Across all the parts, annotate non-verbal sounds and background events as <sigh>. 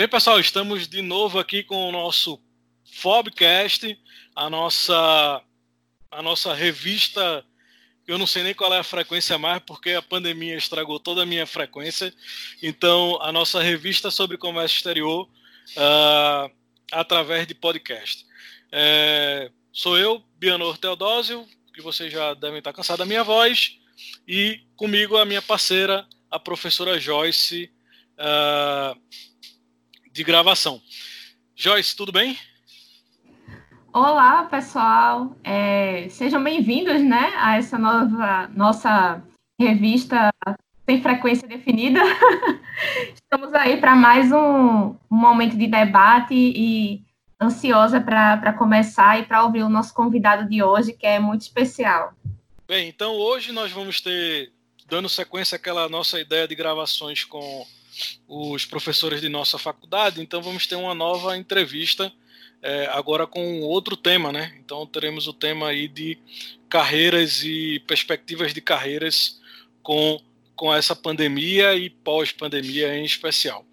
Bem, pessoal, estamos de novo aqui com o nosso Fobcast, a nossa a nossa revista. Eu não sei nem qual é a frequência mais, porque a pandemia estragou toda a minha frequência. Então, a nossa revista sobre comércio exterior uh, através de podcast. É, sou eu, Bianor Teodósio, que vocês já devem estar cansados da minha voz, e comigo a minha parceira, a professora Joyce, uh, de gravação. Joyce, tudo bem? Olá, pessoal. É, sejam bem-vindos né, a essa nova nossa revista sem frequência definida. <laughs> Estamos aí para mais um, um, momento de debate e ansiosa para começar e para ouvir o nosso convidado de hoje, que é muito especial. Bem, então hoje nós vamos ter, dando sequência àquela nossa ideia de gravações com os professores de nossa faculdade, então vamos ter uma nova entrevista é, agora com outro tema, né? Então teremos o tema aí de carreiras e perspectivas de carreiras com, com essa pandemia e pós-pandemia em especial.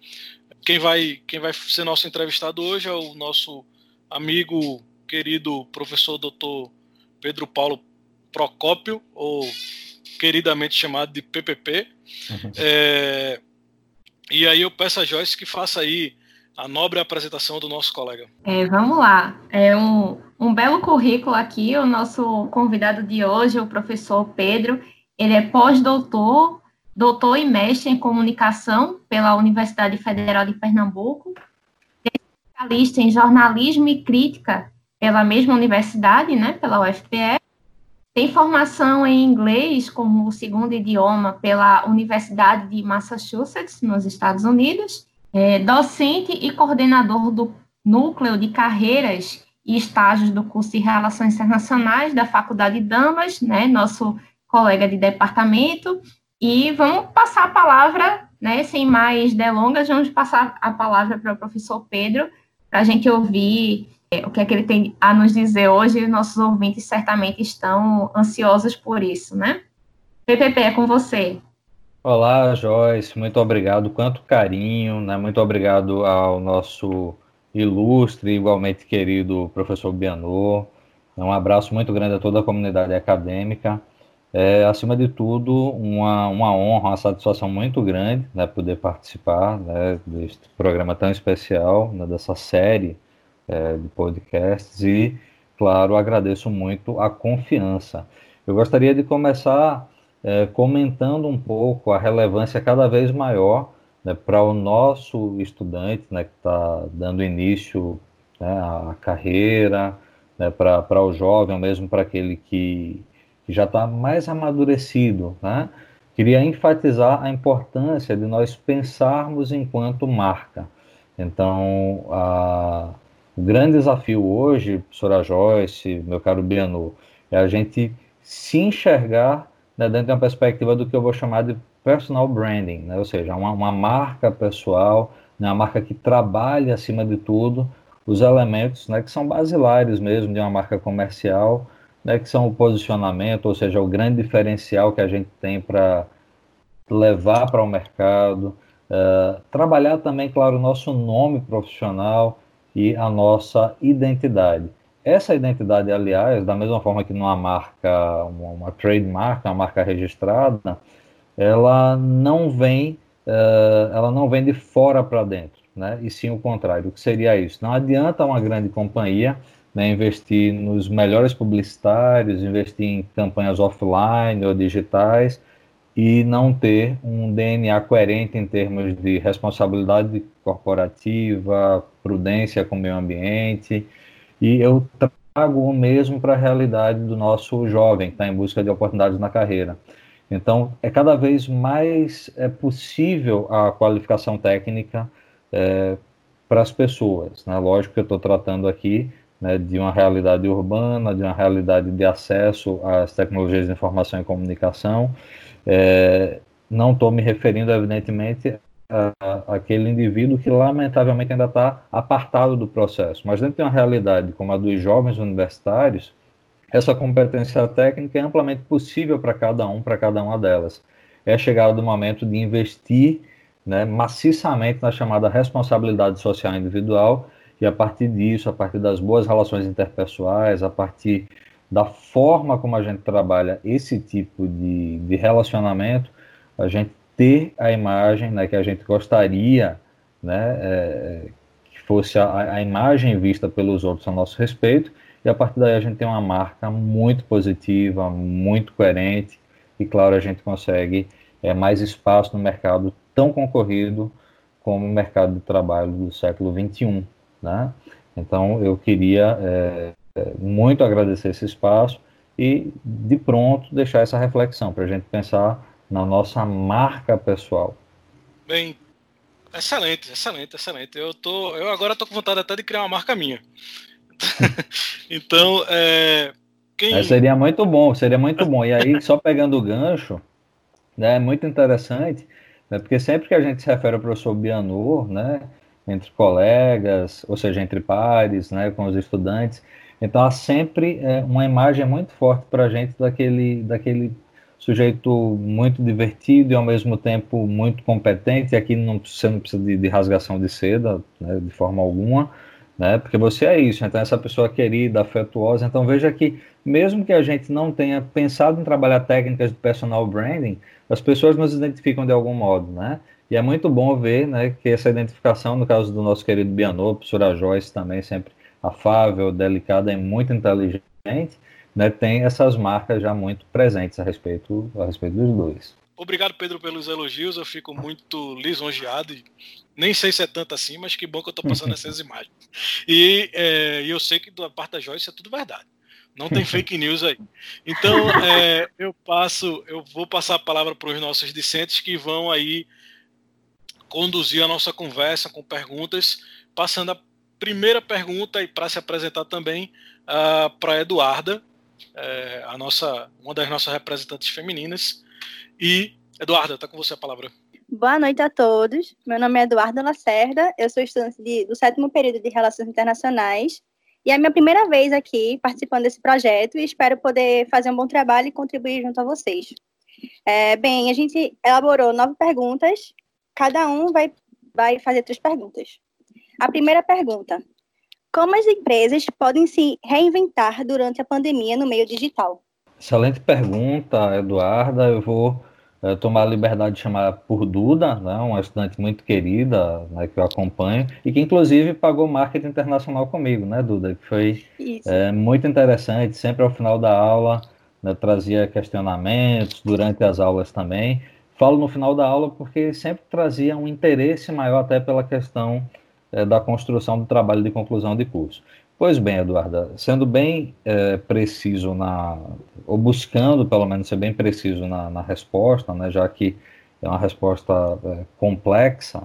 Quem vai, quem vai ser nosso entrevistado hoje é o nosso amigo, querido professor doutor Pedro Paulo Procópio, ou queridamente chamado de PPP. Uhum. É, e aí eu peço a Joyce que faça aí a nobre apresentação do nosso colega. É, vamos lá. É um, um belo currículo aqui. O nosso convidado de hoje, o professor Pedro, ele é pós-doutor, doutor e mestre em comunicação pela Universidade Federal de Pernambuco, especialista em jornalismo e crítica pela mesma universidade, né, pela UFPE, tem formação em inglês como segundo idioma pela Universidade de Massachusetts, nos Estados Unidos. É docente e coordenador do Núcleo de Carreiras e Estágios do curso de Relações Internacionais da Faculdade Damas, né, nosso colega de departamento. E vamos passar a palavra, né, sem mais delongas, vamos passar a palavra para o professor Pedro, para a gente ouvir o que é que ele tem a nos dizer hoje, nossos ouvintes certamente estão ansiosos por isso, né? PPP, é com você. Olá, Joyce, muito obrigado, quanto carinho, né? Muito obrigado ao nosso ilustre, igualmente querido professor Bianor. Um abraço muito grande a toda a comunidade acadêmica. É, acima de tudo, uma, uma honra, uma satisfação muito grande né, poder participar né, deste programa tão especial, né, dessa série é, de podcasts e, claro, agradeço muito a confiança. Eu gostaria de começar é, comentando um pouco a relevância cada vez maior né, para o nosso estudante né, que está dando início né, à carreira, né, para o jovem, ou mesmo para aquele que, que já está mais amadurecido. Né? Queria enfatizar a importância de nós pensarmos enquanto marca. Então, a, o grande desafio hoje, professora Joyce, meu caro Biano, é a gente se enxergar né, dentro de uma perspectiva do que eu vou chamar de personal branding, né, ou seja, uma, uma marca pessoal, né, uma marca que trabalha, acima de tudo, os elementos né, que são basilares mesmo de uma marca comercial, né, que são o posicionamento, ou seja, o grande diferencial que a gente tem para levar para o mercado, uh, trabalhar também, claro, o nosso nome profissional, e a nossa identidade. Essa identidade, aliás, da mesma forma que numa marca, uma, uma trademark, uma marca registrada, ela não vem, uh, ela não vem de fora para dentro, né? E sim o contrário. O que seria isso? Não adianta uma grande companhia né, investir nos melhores publicitários, investir em campanhas offline ou digitais, e não ter um DNA coerente em termos de responsabilidade corporativa, prudência com o meio ambiente. E eu trago o mesmo para a realidade do nosso jovem que está em busca de oportunidades na carreira. Então, é cada vez mais é possível a qualificação técnica é, para as pessoas. Né? Lógico que eu estou tratando aqui né, de uma realidade urbana, de uma realidade de acesso às tecnologias de informação e comunicação, é, não estou me referindo, evidentemente, àquele indivíduo que, lamentavelmente, ainda está apartado do processo. Mas dentro de uma realidade como a dos jovens universitários, essa competência técnica é amplamente possível para cada um, para cada uma delas. É chegado o momento de investir né, maciçamente na chamada responsabilidade social individual, e a partir disso, a partir das boas relações interpessoais, a partir da forma como a gente trabalha esse tipo de, de relacionamento, a gente ter a imagem né, que a gente gostaria né, é, que fosse a, a, imagem vista pelos outros a nosso respeito, e a partir daí a gente tem uma marca muito positiva, muito coerente, e claro, a gente consegue é, mais espaço no mercado tão concorrido como o mercado de trabalho do século XXI. Né? Então, eu queria é, é, muito agradecer esse espaço e, de pronto, deixar essa reflexão para a gente pensar na nossa marca pessoal. Bem, excelente, excelente, excelente. Eu, tô, eu agora estou com vontade até de criar uma marca minha. <laughs> então, é, quem... seria muito bom, seria muito bom. E aí, só pegando o gancho, né, é muito interessante né? Porque sempre que a gente se refere ao professor Bianur, né, entre colegas, ou seja, entre pares, né, com os estudantes, então há sempre é, uma imagem muito forte para a gente daquele, daquele sujeito muito divertido e ao mesmo tempo muito competente. Aqui não, você não precisa de, de rasgação de seda, né, de forma alguma, né? Porque você é isso, então essa pessoa querida, afetuosa. Então veja que mesmo que a gente não tenha pensado em trabalhar técnicas de personal branding, as pessoas nos identificam de algum modo, né? E é muito bom ver, né, que essa identificação, no caso do nosso querido Bianô, professora Joyce também sempre afável, delicada e muito inteligente, né, tem essas marcas já muito presentes a respeito, a respeito dos dois. Obrigado, Pedro, pelos elogios. Eu fico muito lisonjeado. E nem sei se é tanto assim, mas que bom que eu estou passando <laughs> essas imagens. E é, eu sei que da parte da Joyce é tudo verdade. Não tem fake <laughs> news aí. Então, é, eu passo, eu vou passar a palavra para os nossos discentes que vão aí conduzir a nossa conversa com perguntas, passando a primeira pergunta e para se apresentar também uh, para a Eduarda, é, a nossa, uma das nossas representantes femininas. E, Eduarda, está com você a palavra. Boa noite a todos. Meu nome é Eduarda Lacerda, eu sou estudante de, do sétimo período de Relações Internacionais e é a minha primeira vez aqui participando desse projeto e espero poder fazer um bom trabalho e contribuir junto a vocês. É, bem, a gente elaborou nove perguntas, cada um vai, vai fazer três perguntas. A primeira pergunta: Como as empresas podem se reinventar durante a pandemia no meio digital? Excelente pergunta, Eduarda. Eu vou é, tomar a liberdade de chamar por Duda, né, uma estudante muito querida, né, que eu acompanho, e que inclusive pagou marketing internacional comigo, né, Duda? Que foi é, muito interessante, sempre ao final da aula né, trazia questionamentos, durante as aulas também. Falo no final da aula porque sempre trazia um interesse maior até pela questão é, da construção do trabalho de conclusão de curso. Pois bem, Eduarda, sendo bem é, preciso na, ou buscando pelo menos ser bem preciso na, na resposta, né, já que é uma resposta é, complexa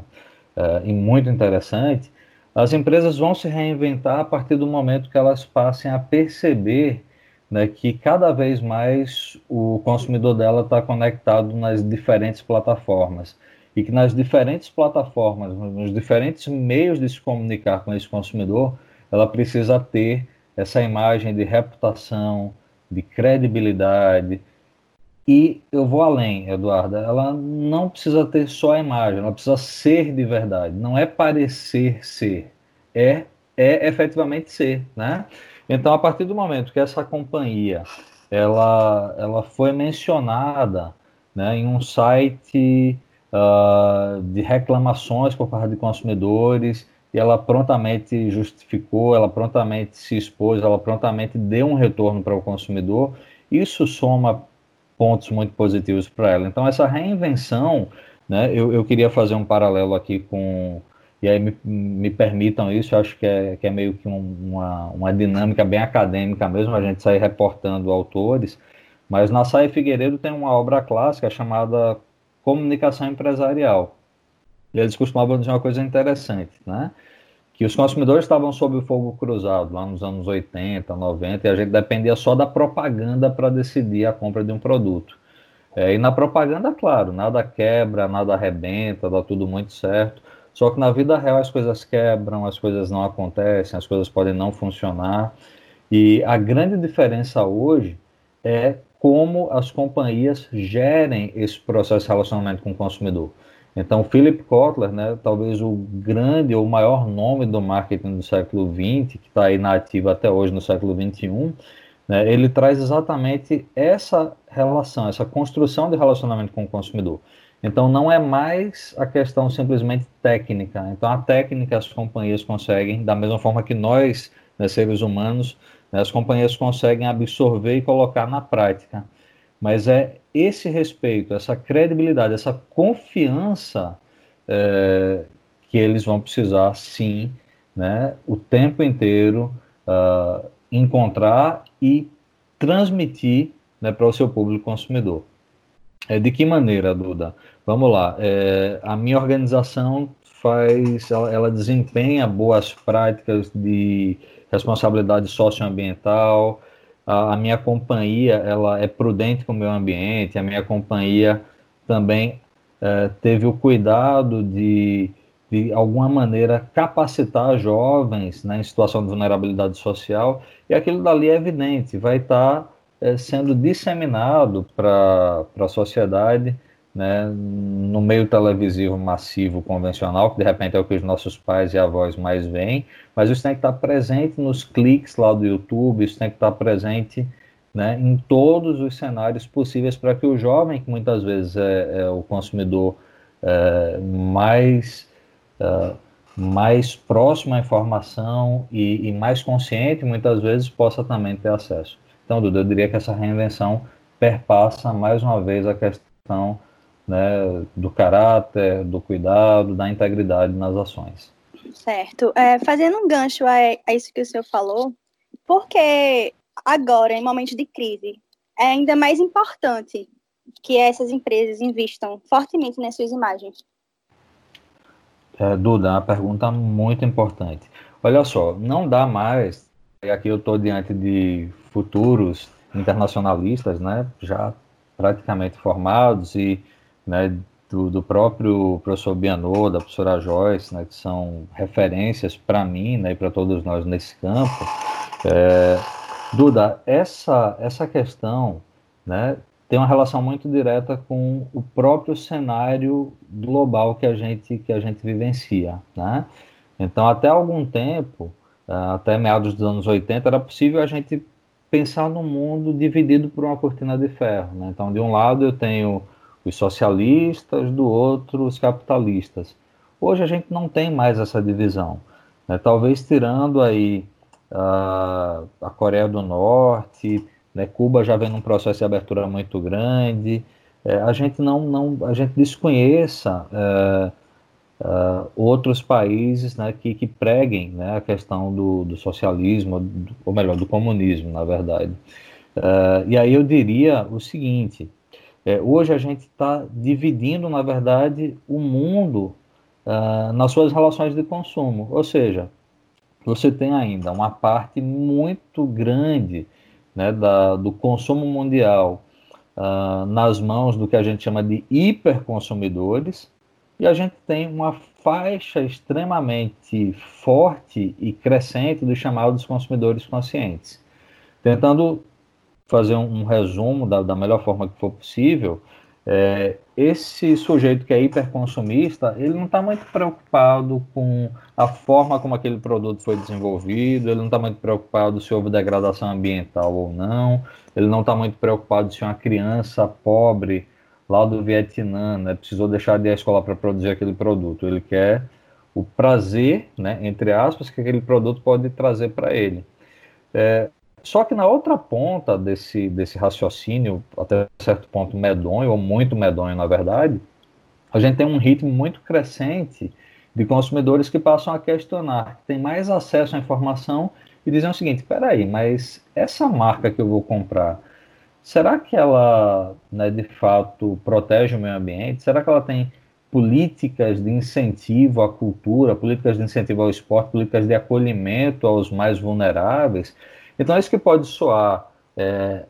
e muito interessante, as empresas vão se reinventar a partir do momento que elas passem a perceber né, que cada vez mais o consumidor dela está conectado nas diferentes plataformas e que nas diferentes plataformas, nos diferentes meios de se comunicar com esse consumidor, ela precisa ter essa imagem de reputação, de credibilidade. E eu vou além, Eduarda, ela não precisa ter só a imagem, ela precisa ser de verdade. Não é parecer ser, é, é efetivamente ser, né? Então, a partir do momento que essa companhia ela, ela foi mencionada né, em um site uh, de reclamações por parte de consumidores, e ela prontamente justificou, ela prontamente se expôs, ela prontamente deu um retorno para o consumidor. Isso soma pontos muito positivos para ela. Então, essa reinvenção, né, eu, eu queria fazer um paralelo aqui com. E aí me, me permitam isso, eu acho que é, que é meio que um, uma, uma dinâmica bem acadêmica mesmo, a gente sair reportando autores, mas na Saia Figueiredo tem uma obra clássica chamada Comunicação Empresarial. E eles costumavam dizer uma coisa interessante, né? que os consumidores estavam sob o fogo cruzado lá nos anos 80, 90, e a gente dependia só da propaganda para decidir a compra de um produto. É, e na propaganda, claro, nada quebra, nada arrebenta, dá tudo muito certo. Só que na vida real as coisas quebram, as coisas não acontecem, as coisas podem não funcionar. E a grande diferença hoje é como as companhias gerem esse processo de relacionamento com o consumidor. Então, Philip Kotler, né, talvez o grande ou maior nome do marketing do século XX, que está aí na ativa até hoje no século XXI, né, ele traz exatamente essa relação, essa construção de relacionamento com o consumidor. Então, não é mais a questão simplesmente técnica. Então, a técnica as companhias conseguem, da mesma forma que nós, né, seres humanos, né, as companhias conseguem absorver e colocar na prática. Mas é esse respeito, essa credibilidade, essa confiança é, que eles vão precisar, sim, né, o tempo inteiro uh, encontrar e transmitir né, para o seu público consumidor. É, de que maneira, Duda? Vamos lá. É, a minha organização faz, ela, desempenha boas práticas de responsabilidade socioambiental. A, a minha companhia, ela é prudente com o meio ambiente. A minha companhia também é, teve o cuidado de, de alguma maneira capacitar jovens né, em situação de vulnerabilidade social. E aquilo dali é evidente, vai estar é, sendo disseminado para a sociedade né, no meio televisivo massivo convencional, que de repente é o que os nossos pais e avós mais veem, mas isso tem que estar presente nos cliques lá do YouTube, isso tem que estar presente né, em todos os cenários possíveis para que o jovem, que muitas vezes é, é o consumidor é, mais, é, mais próximo à informação e, e mais consciente, muitas vezes possa também ter acesso. Então, Duda, eu diria que essa reinvenção perpassa mais uma vez a questão né, do caráter, do cuidado, da integridade nas ações. Certo. É, fazendo um gancho a, a, isso que o senhor falou, porque agora, em momentos de crise, é ainda mais importante que essas empresas investam fortemente nas suas imagens? É, Duda, é uma pergunta muito importante. Olha só, não dá mais, e aqui eu estou diante de futuros internacionalistas, né, já praticamente formados e né, do, do, próprio professor Bianô, da professora Joyce, né, que são referências para mim né, e para todos nós nesse campo. É, Duda, essa, essa questão né, tem uma relação muito direta com o próprio cenário global que a gente, que a gente vivencia. Né? Então, até algum tempo, até meados dos anos 80, era possível a gente pensar no mundo dividido por uma cortina de ferro. Né? Então, de um lado eu tenho os socialistas, do outro os capitalistas. Hoje a gente não tem mais essa divisão. Né? Talvez tirando aí uh, a Coreia do Norte, né? Cuba já vem num processo de abertura muito grande, é, a gente não, não a gente desconheça é, é, outros países né, que, que preguem né, a questão do, do socialismo, ou melhor, do comunismo, na verdade. É, e aí eu diria o seguinte, é, hoje a gente está dividindo, na verdade, o mundo uh, nas suas relações de consumo. Ou seja, você tem ainda uma parte muito grande né, da, do consumo mundial uh, nas mãos do que a gente chama de hiperconsumidores, e a gente tem uma faixa extremamente forte e crescente dos chamados consumidores conscientes. Tentando fazer um, um resumo da, da, melhor forma que for possível, é, esse sujeito que é hiperconsumista, ele não está muito preocupado com a forma como aquele produto foi desenvolvido, ele não está muito preocupado se houve degradação ambiental ou não, ele não está muito preocupado se uma criança pobre lá do Vietnã né, precisou deixar de ir à escola para produzir aquele produto. Ele quer o prazer, né, entre aspas, que aquele produto pode trazer para ele. É, só que na outra ponta desse, desse raciocínio, até certo ponto medonho, ou muito medonho, na verdade, a gente tem um ritmo muito crescente de consumidores que passam a questionar, que têm mais acesso à informação e dizem o seguinte: peraí, mas essa marca que eu vou comprar, será que ela, né, de fato, protege o meio ambiente? Será que ela tem políticas de incentivo à cultura, políticas de incentivo ao esporte, políticas de acolhimento aos mais vulneráveis? Então, isso que pode soar é,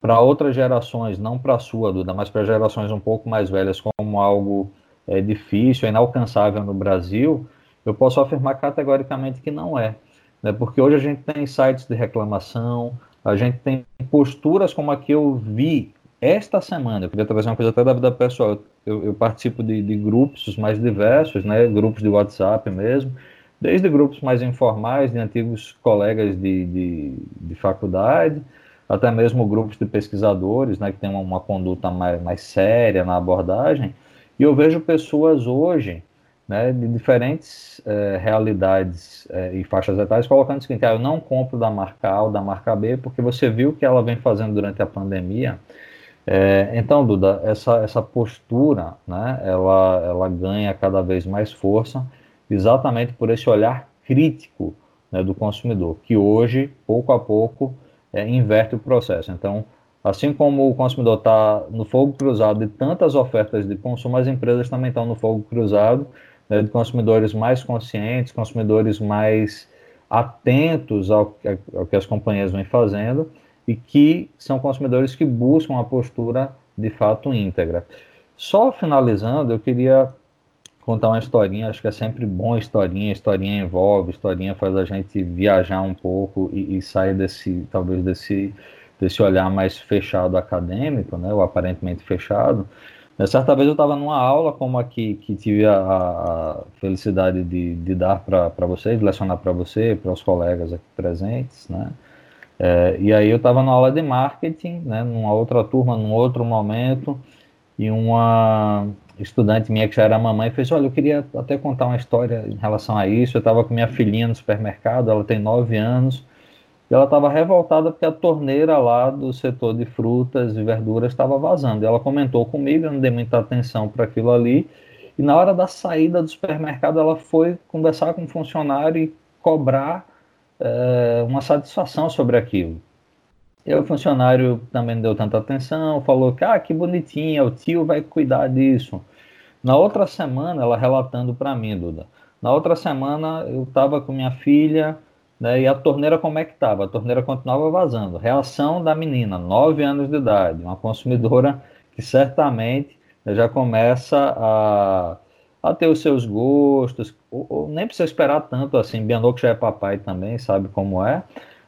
para outras gerações, não para a sua, Duda, mas para gerações um pouco mais velhas, como algo é, difícil, inalcançável no Brasil, eu posso afirmar categoricamente que não é. Né? Porque hoje a gente tem sites de reclamação, a gente tem posturas como a que eu vi esta semana, eu queria trazer uma coisa até da vida pessoal, eu, eu participo de, de, grupos mais diversos, né, grupos de WhatsApp mesmo, desde grupos mais informais de antigos colegas de, de, de faculdade, até mesmo grupos de pesquisadores, né, que têm uma, uma conduta mais, mais séria na abordagem, e eu vejo pessoas hoje né, de diferentes é, realidades é, e faixas etárias, colocando o seguinte: ah, eu não compro da marca A ou da marca B, porque você viu o que ela vem fazendo durante a pandemia. É, então, Duda, essa, essa postura, né, ela, ela ganha cada vez mais força, exatamente por esse olhar crítico né, do consumidor, que hoje, pouco a pouco, inverte o processo. Então, Assim como o consumidor está no fogo cruzado de tantas ofertas de consumo, as empresas também estão no fogo cruzado né, de consumidores mais conscientes, consumidores mais atentos ao, ao que as companhias vêm fazendo e que são consumidores que buscam uma postura de fato íntegra. Só finalizando, eu queria contar uma historinha, acho que é sempre bom historinha, historinha envolve, historinha faz a gente viajar um pouco e, e sair desse, talvez desse desse olhar mais fechado acadêmico, né, ou aparentemente fechado. Né, certa vez eu estava numa aula como a que, que tive a, a felicidade de, de dar para vocês, de lecionar para você, para os colegas aqui presentes, né? É, e aí eu estava na aula de marketing, né, numa outra turma, num outro momento, e uma estudante minha que já era mamãe fez, olha, eu queria até contar uma história em relação a isso, eu estava com minha filhinha no supermercado, ela tem nove anos, e ela estava revoltada porque a torneira lá do setor de frutas e verduras estava vazando. E ela comentou comigo, eu não dei muita atenção para aquilo ali. E na hora da saída do supermercado, ela foi conversar com o funcionário e cobrar é, uma satisfação sobre aquilo. E o funcionário também não deu tanta atenção, falou que, ah, que bonitinha, o tio vai cuidar disso. Na outra semana, ela relatando para mim, Duda, na outra semana eu estava com minha filha, né, e a torneira como é que estava? A torneira continuava vazando. Reação da menina, 9 anos de idade, uma consumidora que certamente já começa a, a ter os seus gostos, ou, ou nem precisa esperar tanto assim. Bianô, que já é papai também, sabe como é.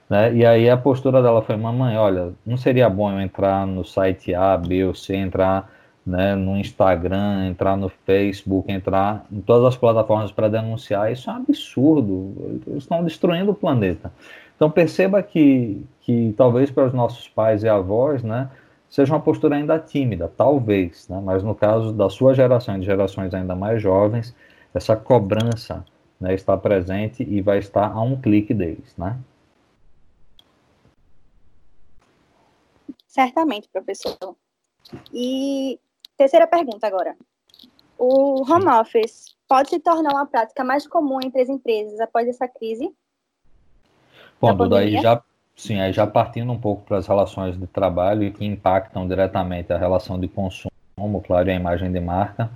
Né? E aí a postura dela foi: mamãe, olha, não seria bom eu entrar no site A, B ou C, entrar né, no Instagram, entrar no Facebook, entrar em todas as plataformas para denunciar, isso é um absurdo. Eles estão destruindo o planeta. Então perceba que, que talvez para os nossos pais e avós, né, seja uma postura ainda tímida, talvez, né, mas no caso da sua geração e de gerações ainda mais jovens, essa cobrança né, está presente e vai estar a um clique deles, né? Certamente, professor. E Terceira pergunta agora. O home office pode se tornar uma prática mais comum entre as empresas após essa crise? Bom, Duda, aí já, sim, aí já partindo um pouco para as relações de trabalho e que impactam diretamente a relação de consumo, claro, e a imagem de marca,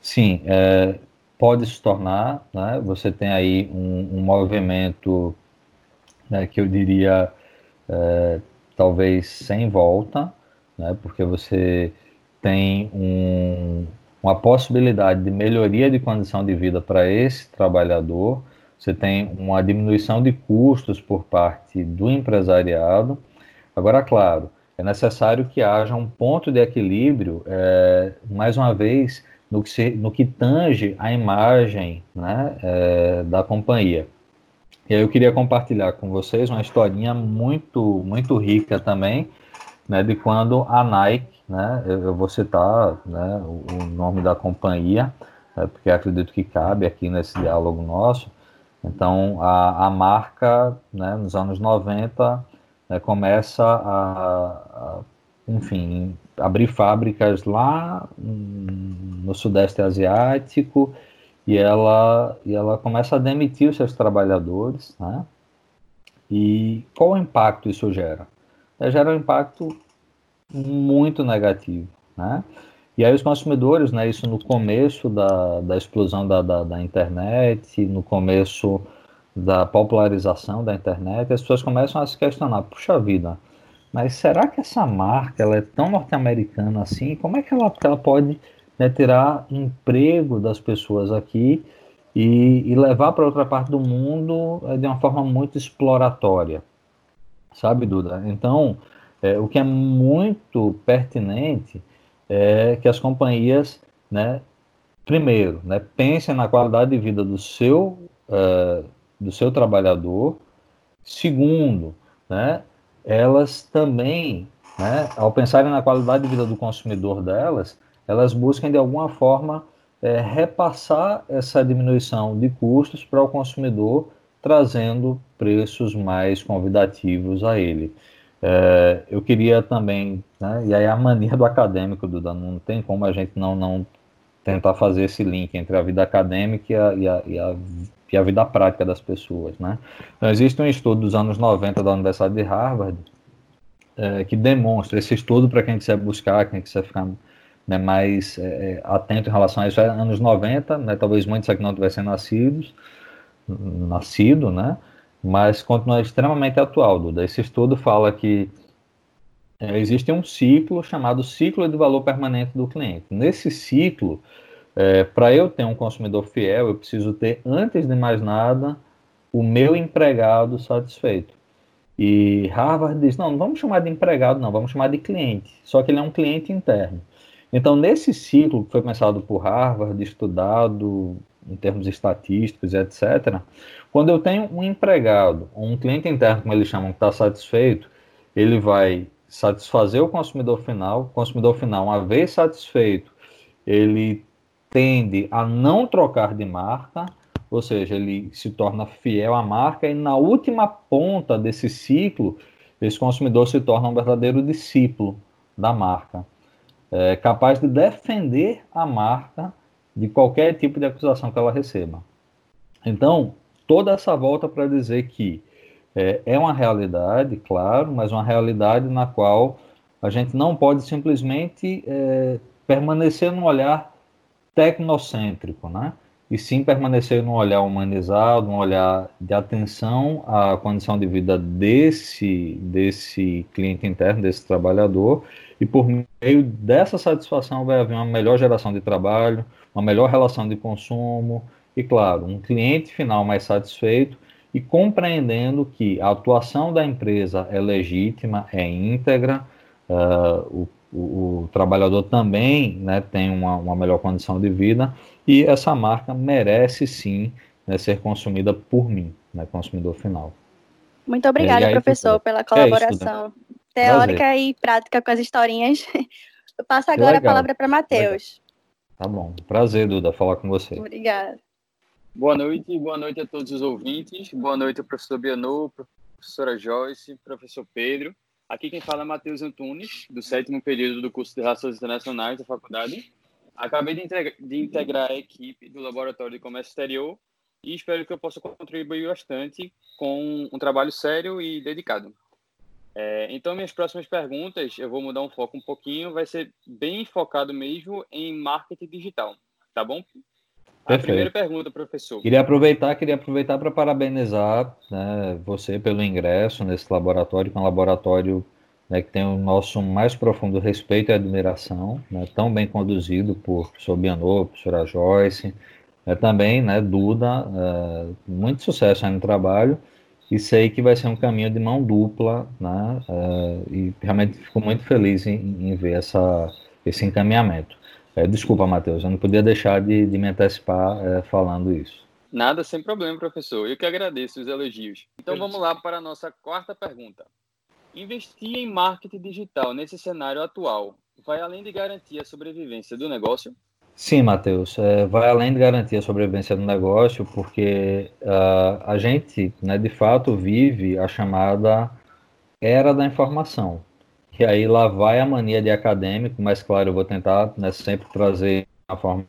sim, é, pode se tornar, né, você tem aí um, um movimento né, que eu diria é, talvez sem volta, né, porque você tem um, uma possibilidade de melhoria de condição de vida para esse trabalhador, você tem uma diminuição de custos por parte do empresariado. Agora, claro, é necessário que haja um ponto de equilíbrio, é, mais uma vez, no que, se, no que tange a imagem né, é, da companhia. E aí eu queria compartilhar com vocês uma historinha muito, muito rica também, né, de quando a Nike né? Eu, eu vou citar né, o, o, nome da companhia, né, porque acredito que cabe aqui nesse diálogo nosso. Então, a, a marca, né, nos anos 90, né, começa a, a, enfim, abrir fábricas lá no Sudeste Asiático e ela, e ela começa a demitir os seus trabalhadores, né? E qual o impacto isso gera? Gera um impacto muito negativo, né? E aí os consumidores, né, isso no começo da, da explosão da, da, da, internet, no começo da popularização da internet, as pessoas começam a se questionar, puxa vida, mas será que essa marca ela é tão norte-americana assim? Como é que ela, ela pode né, tirar emprego das pessoas aqui e, e levar para outra parte do mundo é, de uma forma muito exploratória? Sabe, Duda? Então, é, o que é muito pertinente é que as companhias, né, primeiro, né, pensem na qualidade de vida do seu, uh, do seu trabalhador. Segundo, né, elas também, né, ao pensarem na qualidade de vida do consumidor delas, elas busquem de alguma forma é, repassar essa diminuição de custos para o consumidor, trazendo preços mais convidativos a ele. É, eu queria também, né, e aí a mania do acadêmico, Duda, não tem como a gente não, não tentar fazer esse link entre a vida acadêmica e a, e a, e a, e a vida prática das pessoas. Né? Então, existe um estudo dos anos 90 da Universidade de Harvard é, que demonstra, esse estudo para quem quiser buscar, quem quiser ficar né, mais é, é, atento em relação a isso, é anos 90, né, talvez muitos aqui não tivessem nascidos, nascido, né, mas continua extremamente atual, Duda. Esse estudo fala que é, existe um ciclo chamado ciclo de valor permanente do cliente. Nesse ciclo, é, para eu ter um consumidor fiel, eu preciso ter, antes de mais nada, o meu empregado satisfeito. E Harvard diz: não, não vamos chamar de empregado, não, vamos chamar de cliente. Só que ele é um cliente interno. Então, nesse ciclo que foi pensado por Harvard, estudado em termos estatísticos, etc., quando eu tenho um empregado, um cliente interno, como eles chamam, que está satisfeito, ele vai satisfazer o consumidor final. O consumidor final, uma vez satisfeito, ele tende a não trocar de marca, ou seja, ele se torna fiel à marca, e na última ponta desse ciclo, esse consumidor se torna um verdadeiro discípulo da marca é, capaz de defender a marca de qualquer tipo de acusação que ela receba. Então, toda essa volta para dizer que é, é, uma realidade, claro, mas uma realidade na qual a gente não pode simplesmente é, permanecer num olhar tecnocêntrico, né? E sim permanecer num olhar humanizado, num olhar de atenção à condição de vida desse, desse cliente interno, desse trabalhador, e por meio dessa satisfação vai haver uma melhor geração de trabalho, uma melhor relação de consumo. E, claro, um cliente final mais satisfeito e compreendendo que a atuação da empresa é legítima, é íntegra, uh, o, o, o, trabalhador também né, tem uma, uma, melhor condição de vida e essa marca merece sim né, ser consumida por mim, né, consumidor final. Muito obrigada, professor, pela colaboração. É isso, né? teórica Prazer. e prática com as historinhas. Eu passo agora a palavra para Matheus. Tá bom. Prazer, Duda, falar com você. Obrigada. Boa noite, boa noite a todos os ouvintes. Boa noite, professor Bianu, professora Joyce, professor Pedro. Aqui quem fala é Matheus Antunes, do sétimo período do curso de Relações Internacionais da faculdade. Acabei de, de integrar a equipe do Laboratório de Comércio Exterior e espero que eu possa contribuir bastante com um trabalho sério e dedicado. É, então, minhas próximas perguntas, eu vou mudar um foco um pouquinho, vai ser bem focado mesmo em marketing digital, tá bom? A primeira pergunta, professor. Queria aproveitar, queria aproveitar para parabenizar né, você pelo ingresso nesse laboratório, que é um laboratório né, que tem o nosso mais profundo respeito e admiração, né, tão bem conduzido por professor Bianô, professora Joyce, né, também, né, Duda, uh, muito sucesso aí no trabalho, e sei que vai ser um caminho de mão dupla, né? Uh, e realmente fico muito feliz em, em ver essa, esse encaminhamento. É, desculpa, Matheus, eu não podia deixar de, de me antecipar é, falando isso. Nada, sem problema, professor. Eu que agradeço os elogios. Então vamos lá para a nossa quarta pergunta. Investir em marketing digital nesse cenário atual vai além de garantir a sobrevivência do negócio? Sim, Matheus, é, vai além de garantir a sobrevivência do negócio, porque uh, a gente, né, de fato, vive a chamada era da informação. E aí lá vai a mania de acadêmico, mas claro, eu vou tentar né, sempre trazer uma forma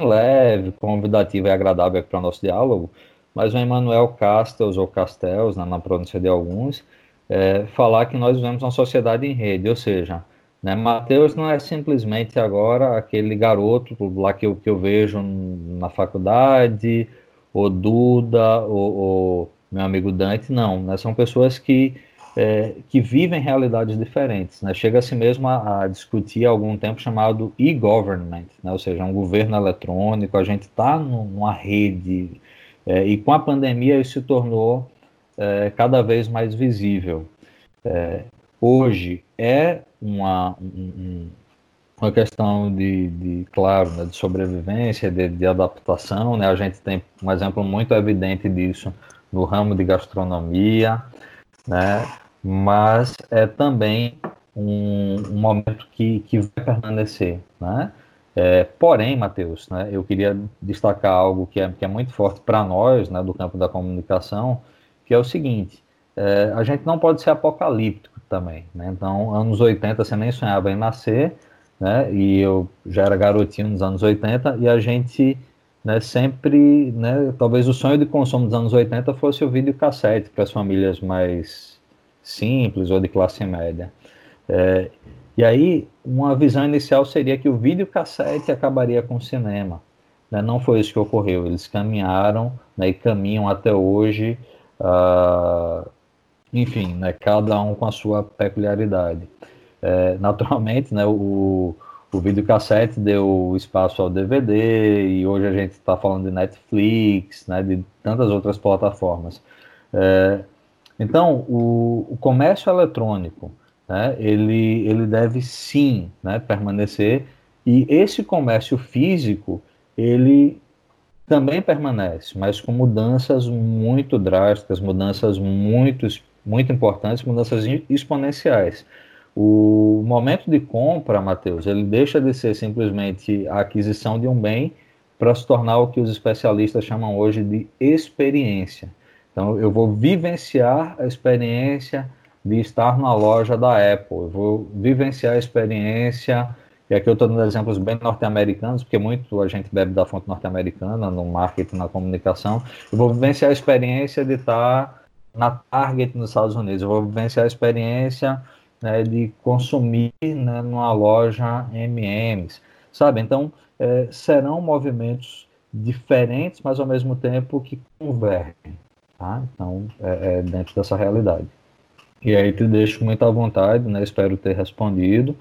leve, convidativa e agradável para o nosso diálogo, mas o Emmanuel Castells, ou Castells, né, na pronúncia de alguns, é, falar que nós vivemos uma sociedade em rede, ou seja, né? Mateus não é simplesmente agora aquele garoto lá que eu, que eu vejo na faculdade, ou Duda, ou, ou meu amigo Dante, não. Né? São pessoas que, é, que vivem realidades diferentes. Né? Chega-se mesmo a, a, discutir há algum tempo chamado e-government, né? ou seja, um governo eletrônico. A gente está numa rede, é, e com a pandemia isso se tornou é, cada vez mais visível. É, hoje é uma, um, uma questão de, de claro, né, de sobrevivência, de, de, adaptação. Né? A gente tem um exemplo muito evidente disso no ramo de gastronomia, né? mas é também um, um momento que, que vai permanecer. Né? É, porém, Matheus, né, eu queria destacar algo que é, que é muito forte para nós, né, do campo da comunicação, que é o seguinte: é, a gente não pode ser apocalíptico também. Né? Então, anos 80 você nem sonhava em nascer, né? e eu já era garotinho nos anos 80, e a gente né, sempre, né, talvez o sonho de consumo dos anos 80 fosse o videocassete para as famílias mais simples ou de classe média. É, e aí, uma visão inicial seria que o videocassete acabaria com o cinema. Né? Não foi isso que ocorreu. Eles caminharam né, e caminham até hoje, uh, enfim, né, cada um com a sua peculiaridade. É, naturalmente, né, o, o videocassete deu espaço ao DVD e hoje a gente está falando de Netflix, né, de tantas outras plataformas. É, então, o, o comércio eletrônico né, ele, ele deve sim né, permanecer. E esse comércio físico, ele também permanece, mas com mudanças muito drásticas, mudanças muito, muito importantes, mudanças exponenciais. O momento de compra, Matheus, ele deixa de ser simplesmente a aquisição de um bem para se tornar o que os especialistas chamam hoje de experiência. Então, eu vou vivenciar a experiência de estar na loja da Apple. Eu vou vivenciar a experiência, e aqui eu estou dando exemplos bem norte-americanos, porque muito a gente bebe da fonte norte-americana no marketing, na comunicação. Eu vou vivenciar a experiência de estar na Target nos Estados Unidos. Eu vou vivenciar a experiência né, de consumir né, numa loja M&M's, sabe? Então, é, serão movimentos diferentes, mas ao mesmo tempo que convergem, tá? Então, é, é dentro dessa realidade. E aí te deixo muito à vontade, né? Espero ter respondido.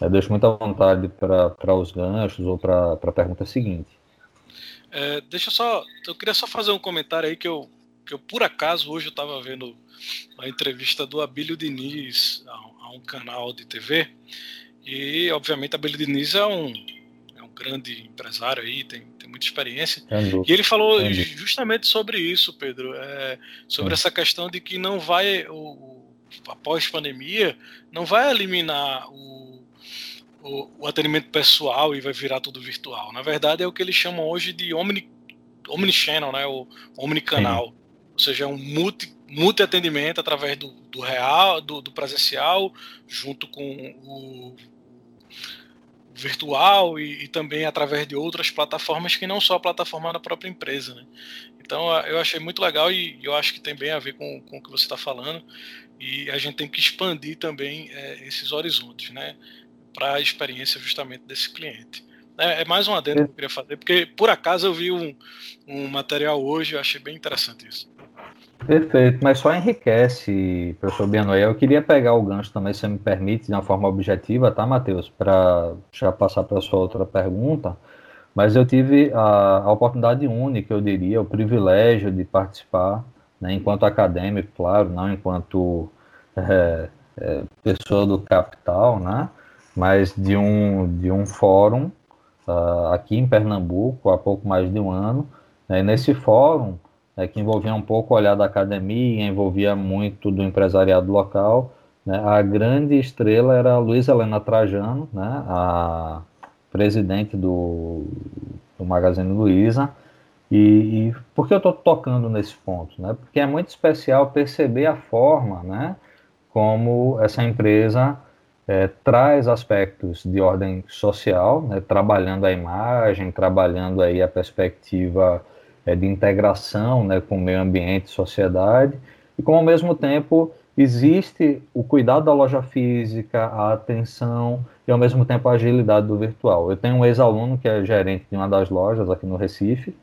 Eu deixo muito à vontade para os ganchos ou para a pergunta seguinte. É, deixa eu só. Eu queria só fazer um comentário aí que eu, que eu por acaso, hoje eu estava vendo a entrevista do Abílio Diniz a, a, um canal de TV. E, obviamente, Abílio Diniz é um, é um grande empresário aí, tem, tem muita experiência. E ele falou justamente sobre isso, Pedro. É, sobre essa questão de que não vai. O, após pandemia, não vai eliminar o, o, o, atendimento pessoal e vai virar tudo virtual. Na verdade, é o que eles chamam hoje de omni, omnichannel, né? o omnicanal. Sim. Ou seja, é um multi, multi-atendimento através do, do real, do, do, presencial, junto com o virtual e, e, também através de outras plataformas que não só a plataforma da própria empresa. Né? Então eu achei muito legal e eu acho que tem bem a ver com, com o que você está falando e a gente tem que expandir também é, esses horizontes, né, para a experiência justamente desse cliente. É, é mais um adendo que eu queria fazer, porque por acaso eu vi um, um material hoje, eu achei bem interessante isso. Perfeito, mas só enriquece, professor Bianoel. Eu queria pegar o gancho também, se me permite, de uma forma objetiva, tá, Matheus? Para já passar para a sua outra pergunta. Mas eu tive a, a, oportunidade única, eu diria, o privilégio de participar né, enquanto acadêmico, claro, não enquanto é, é, pessoa do capital, né, mas de um, de um fórum uh, aqui em Pernambuco há pouco mais de um ano. Né, nesse fórum, né, que envolvia um pouco o olhar da academia, envolvia muito do empresariado local, né, a grande estrela era a Luiz Helena Trajano, né, a presidente do, do Magazine Luiza, e, e por que eu estou tocando nesse ponto? Né? Porque é muito especial perceber a forma né, como essa empresa é, traz aspectos de ordem social, né, trabalhando a imagem, trabalhando aí a perspectiva é, de integração né, com o meio ambiente, sociedade, e como ao mesmo tempo existe o cuidado da loja física, a atenção e ao mesmo tempo a agilidade do virtual. Eu tenho um ex-aluno que é gerente de uma das lojas aqui no Recife,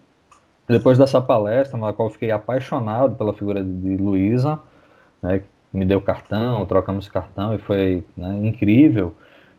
depois dessa palestra, na qual fiquei apaixonado pela figura de Luísa, né, me deu cartão, trocamos cartão e foi né, incrível.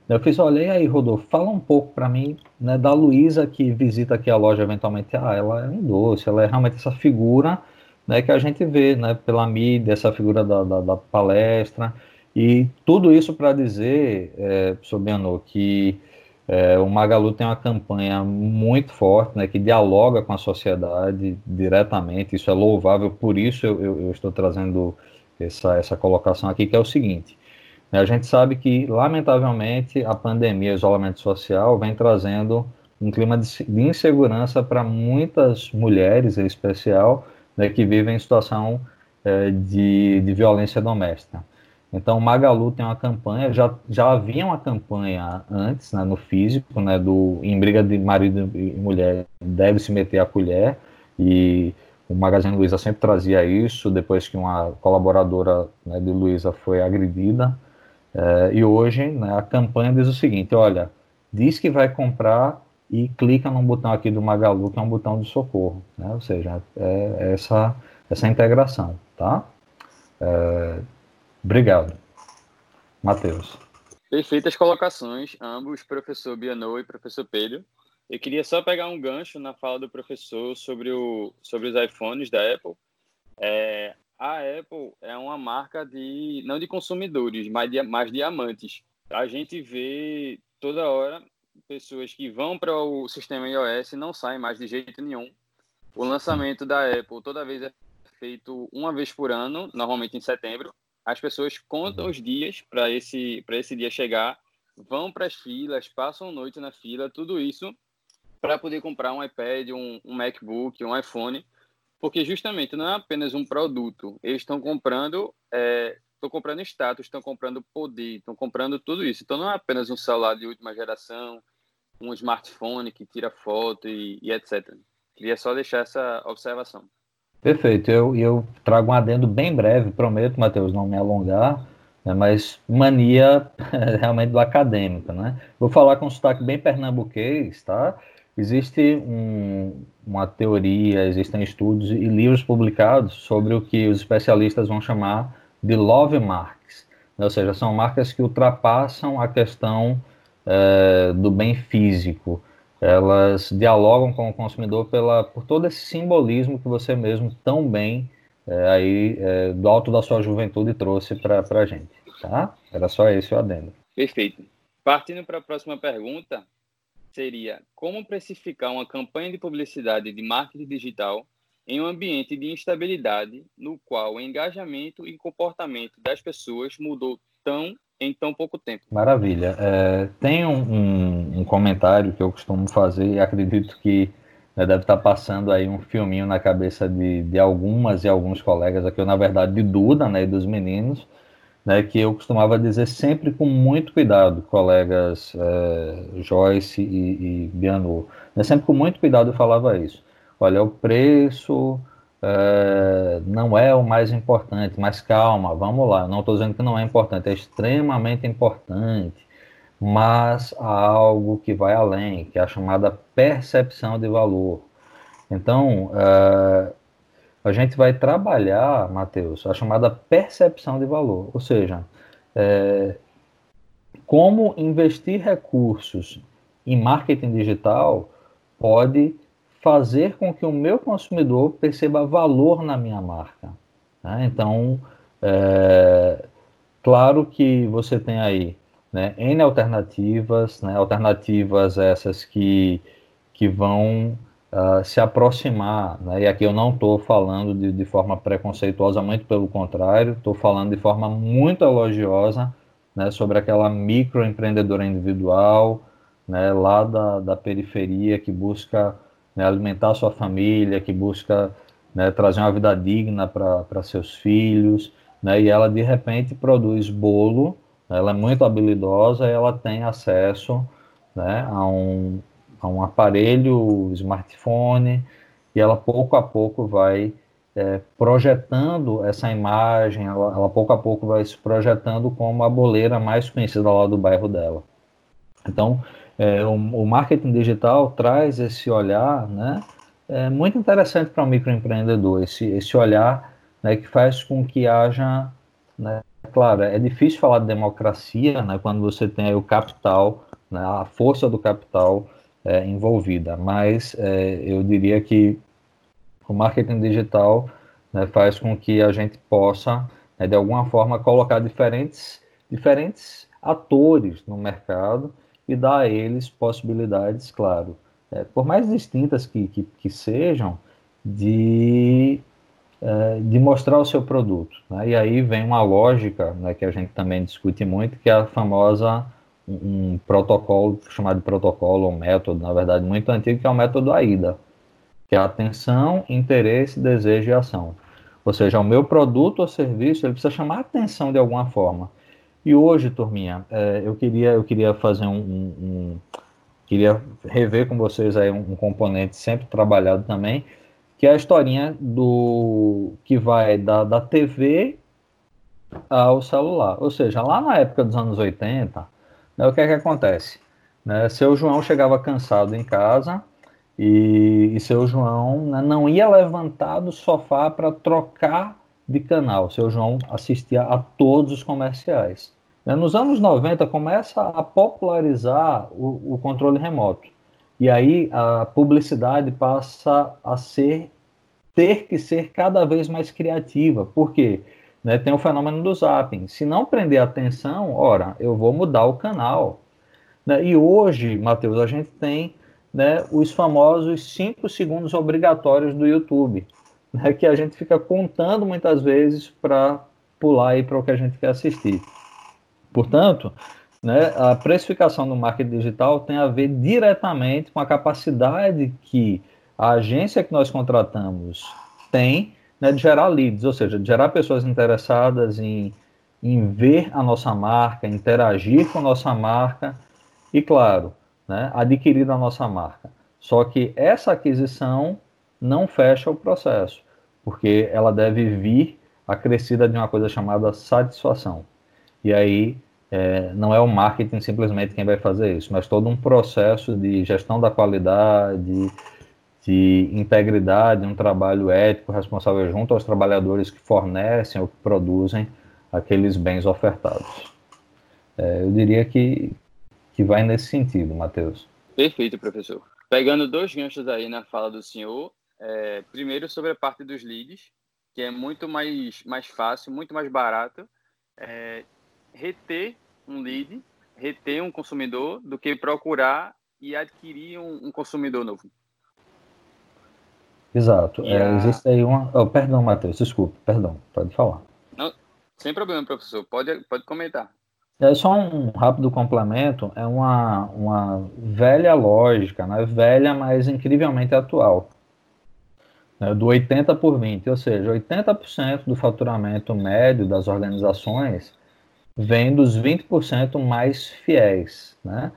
Eu fiz, olha, aí, Rodolfo, fala um pouco para mim né, da Luísa que visita aqui a loja eventualmente. Ah, ela é um doce, ela é realmente essa figura né, que a gente vê né, pela mídia, essa figura da, da, da palestra. E tudo isso para dizer, é, Sobiano, que é, o Magalu tem uma campanha muito forte, né, que dialoga com a sociedade diretamente, isso é louvável, por isso eu, eu, eu estou trazendo essa, essa colocação aqui, que é o seguinte, né, a gente sabe que, lamentavelmente, a pandemia, o isolamento social, vem trazendo um clima de, de insegurança para muitas mulheres, em especial, né, que vivem em situação é, de, de violência doméstica. Então, Magalu tem uma campanha, já, já havia uma campanha antes, né, no físico, né, do em briga de marido e mulher deve se meter a colher, e o Magazine Luiza sempre trazia isso, depois que uma colaboradora né, de Luiza foi agredida, é, e hoje né, a campanha diz o seguinte, olha, diz que vai comprar e clica no botão aqui do Magalu, que é um botão de socorro, né, ou seja, é essa, essa integração, tá? É, Obrigado. Matheus. Perfeitas colocações, ambos, professor Bianou e professor Pedro. Eu queria só pegar um gancho na fala do professor sobre, o, sobre os iPhones da Apple. É, a Apple é uma marca de não de consumidores, mas de, mas de amantes. A gente vê toda hora pessoas que vão para o sistema iOS e não saem mais de jeito nenhum. O lançamento da Apple toda vez é feito uma vez por ano, normalmente em setembro, as pessoas contam os dias para esse, esse dia chegar, vão para as filas, passam noite na fila, tudo isso para poder comprar um iPad, um, um MacBook, um iPhone, porque justamente não é apenas um produto, eles estão comprando, estão é, comprando status, estão comprando poder, estão comprando tudo isso. Então não é apenas um celular de última geração, um smartphone que tira foto e, e etc. Queria só deixar essa observação. Perfeito. Eu, eu trago um adendo bem breve, prometo, Matheus, não me alongar, né, mas mania <laughs> realmente do acadêmico, né? Vou falar com um sotaque bem pernambuquês, tá? Existe um, uma teoria, existem estudos e livros publicados sobre o que os especialistas vão chamar de love marks, né? ou seja, são marcas que ultrapassam a questão é, do bem físico, elas dialogam com o consumidor pela, por todo esse simbolismo que você mesmo tão bem é, aí é, do alto da sua juventude trouxe para a gente, tá? Era só esse o adendo. Perfeito. Partindo para a próxima pergunta, seria como precificar uma campanha de publicidade de marketing digital em um ambiente de instabilidade no qual o engajamento e comportamento das pessoas mudou tão em tão pouco tempo. Maravilha. É, tem um, um, um, comentário que eu costumo fazer acredito que né, deve estar passando aí um filminho na cabeça de, de algumas e alguns colegas aqui, na verdade de Duda né, e dos meninos, né, que eu costumava dizer sempre com muito cuidado, colegas é, Joyce e, e Bianu. Né, sempre com muito cuidado eu falava isso. Olha, o preço, é, não é o mais importante, mas calma, vamos lá. Não estou dizendo que não é importante, é extremamente importante, mas há algo que vai além, que é a chamada percepção de valor. Então, é, a gente vai trabalhar, Matheus, a chamada percepção de valor, ou seja, é, como investir recursos em marketing digital pode fazer com que o meu consumidor perceba valor na minha marca. Né? Então, é, claro que você tem aí né, N alternativas, né, alternativas essas que, que vão uh, se aproximar, né, e aqui eu não estou falando de, de forma preconceituosa, muito pelo contrário, estou falando de forma muito elogiosa né, sobre aquela microempreendedora individual, né, lá da, da periferia que busca né, alimentar sua família, que busca né, trazer uma vida digna para seus filhos, né, e ela de repente produz bolo, né, ela é muito habilidosa e ela tem acesso né, a, um, a um aparelho smartphone e ela pouco a pouco vai é, projetando essa imagem, ela, ela, pouco a pouco vai se projetando como a boleira mais conhecida lá do bairro dela. Então, é, o, o, marketing digital traz esse olhar, né, é muito interessante para o microempreendedor, esse, esse olhar né, que faz com que haja, né, claro, é difícil falar de democracia né, quando você tem o capital, né, a força do capital é, envolvida, mas é, eu diria que o marketing digital né, faz com que a gente possa, né, de alguma forma, colocar diferentes diferentes atores no mercado e dar a eles possibilidades, claro, é, por mais distintas que, que, que sejam, de, é, de mostrar o seu produto. Né? E aí vem uma lógica né, que a gente também discute muito, que é a famosa um, protocolo chamado protocolo ou método, na verdade, muito antigo, que é o método AIDA, que é atenção, interesse, desejo e ação. Ou seja, o meu produto ou serviço ele precisa chamar atenção de alguma forma. E hoje, turminha, é, eu, queria, eu queria fazer um, um, um queria rever com vocês aí um, um, componente sempre trabalhado também, que é a historinha do que vai da, da TV ao celular. Ou seja, lá na época dos anos 80, né, o que é que acontece? Né, seu João chegava cansado em casa e, e seu João né, não ia levantar do sofá para trocar de canal. Seu João assistia a todos os comerciais. Né, nos anos 90 começa a popularizar o, o controle remoto. E aí a publicidade passa a ser ter que ser cada vez mais criativa. Por quê? Né, tem o fenômeno do zapping. Se não prender atenção, ora, eu vou mudar o canal. Né, e hoje, Matheus, a gente tem né, os famosos 5 segundos obrigatórios do YouTube, né, que a gente fica contando muitas vezes para pular para o que a gente quer assistir. Portanto, né, a precificação do marketing digital tem a ver diretamente com a capacidade que a agência que nós contratamos tem né, de gerar leads, ou seja, de gerar pessoas interessadas em, em ver a nossa marca, interagir com a nossa marca e, claro, né, adquirir a nossa marca. Só que essa aquisição não fecha o processo, porque ela deve vir acrescida de uma coisa chamada satisfação. E aí é, não é o marketing simplesmente quem vai fazer isso, mas todo um processo de gestão da qualidade, de integridade, um trabalho ético responsável junto aos trabalhadores que fornecem ou que produzem aqueles bens ofertados. É, eu diria que, que vai nesse sentido, Matheus. Perfeito, professor. Pegando dois ganchos aí na fala do senhor, é, primeiro sobre a parte dos leads, que é muito mais, mais fácil, muito mais barato é, reter um lead, reter um consumidor, do que procurar e adquirir um, um consumidor novo. Exato. É, a... Existe aí uma. Oh, perdão, Matheus, desculpe, perdão, pode falar. Não, sem problema, professor, pode, pode comentar. É só um rápido complemento, é uma, uma velha lógica, né? velha, mas incrivelmente atual. Né? Do 80 por 20, ou seja, 80% do faturamento médio das organizações vem dos 20% mais fiéis, né?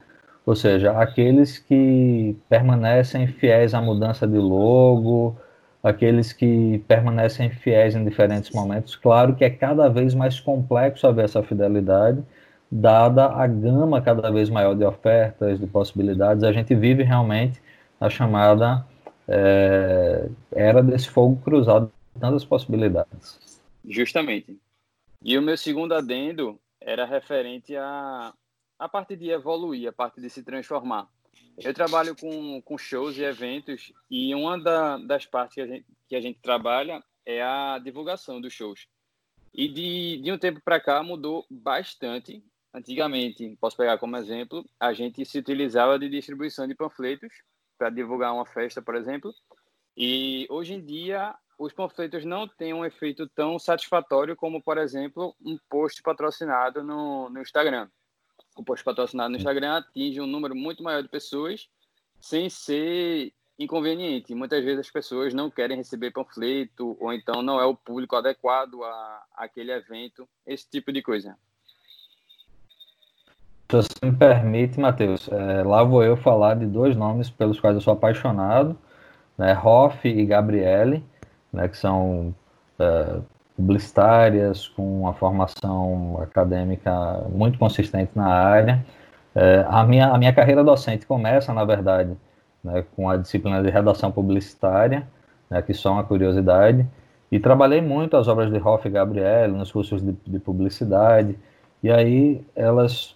Ou seja, aqueles que permanecem fiéis à mudança de logo, aqueles que permanecem fiéis em diferentes momentos. Claro que é cada vez mais complexo haver essa fidelidade, dada a gama cada vez maior de ofertas, de possibilidades, a gente vive realmente a chamada é, era desse fogo cruzado, tantas possibilidades. Justamente. E o meu segundo adendo era referente a a parte de evoluir, a parte de se transformar. Eu trabalho com, com shows e eventos e uma da, das partes que a, gente, que a gente trabalha é a divulgação dos shows. E de, de um tempo para cá mudou bastante Antigamente, posso pegar como exemplo, a gente se utilizava de distribuição de panfletos para divulgar uma festa, por exemplo, e hoje em dia os panfletos não têm um efeito tão satisfatório como, por exemplo, um post patrocinado no, no Instagram. O post patrocinado no Instagram atinge um número muito maior de pessoas sem ser inconveniente. Muitas vezes as pessoas não querem receber panfleto ou então não é o público adequado a, aquele evento, esse tipo de coisa. Se você me permite, Matheus, é, lá vou eu falar de dois nomes pelos quais eu sou apaixonado, né, Hoff e Gabriele, né, que são é, publicitárias com uma formação acadêmica muito consistente na área. É, a, minha, a minha carreira docente começa, na verdade, né, com a disciplina de redação publicitária, né, que só uma curiosidade, e trabalhei muito as obras de Hoff e Gabriele nos cursos de, de publicidade, e aí elas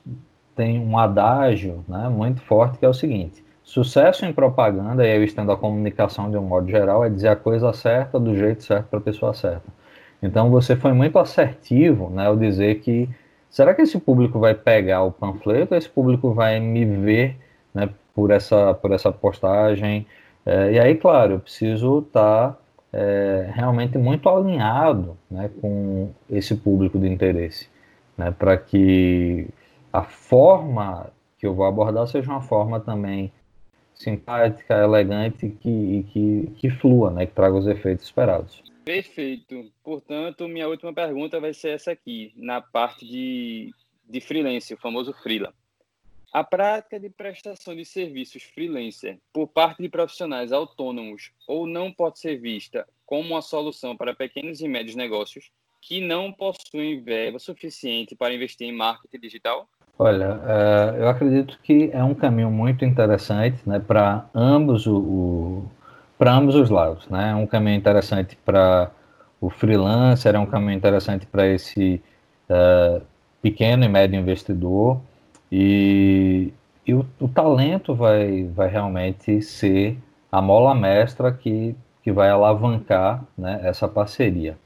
tem um adágio né, muito forte que é o seguinte: sucesso em propaganda, e eu estendo a comunicação de um modo geral, é dizer a coisa certa do jeito certo para a pessoa certa. Então você foi muito assertivo né, ao dizer que será que esse público vai pegar o panfleto esse público vai me ver né, por, essa, por essa postagem? É, e aí, claro, eu preciso estar tá, é, realmente muito alinhado né, com esse público de interesse, né, para que a forma que eu vou abordar seja uma forma também simpática, elegante que, que, que flua, né, que traga os efeitos esperados. Perfeito. Portanto, minha última pergunta vai ser essa aqui, na parte de, de freelance, o famoso freela. A prática de prestação de serviços freelancer por parte de profissionais autônomos ou não pode ser vista como uma solução para pequenos e médios negócios que não possuem verba suficiente para investir em marketing digital? Olha, uh, eu acredito que é um caminho muito interessante né, para ambos o para ambos os lados, né? É um caminho interessante para o freelancer, é um caminho interessante para esse uh, pequeno e médio investidor e, e o, o, talento vai, vai realmente ser a mola mestra que, que vai alavancar né, essa parceria.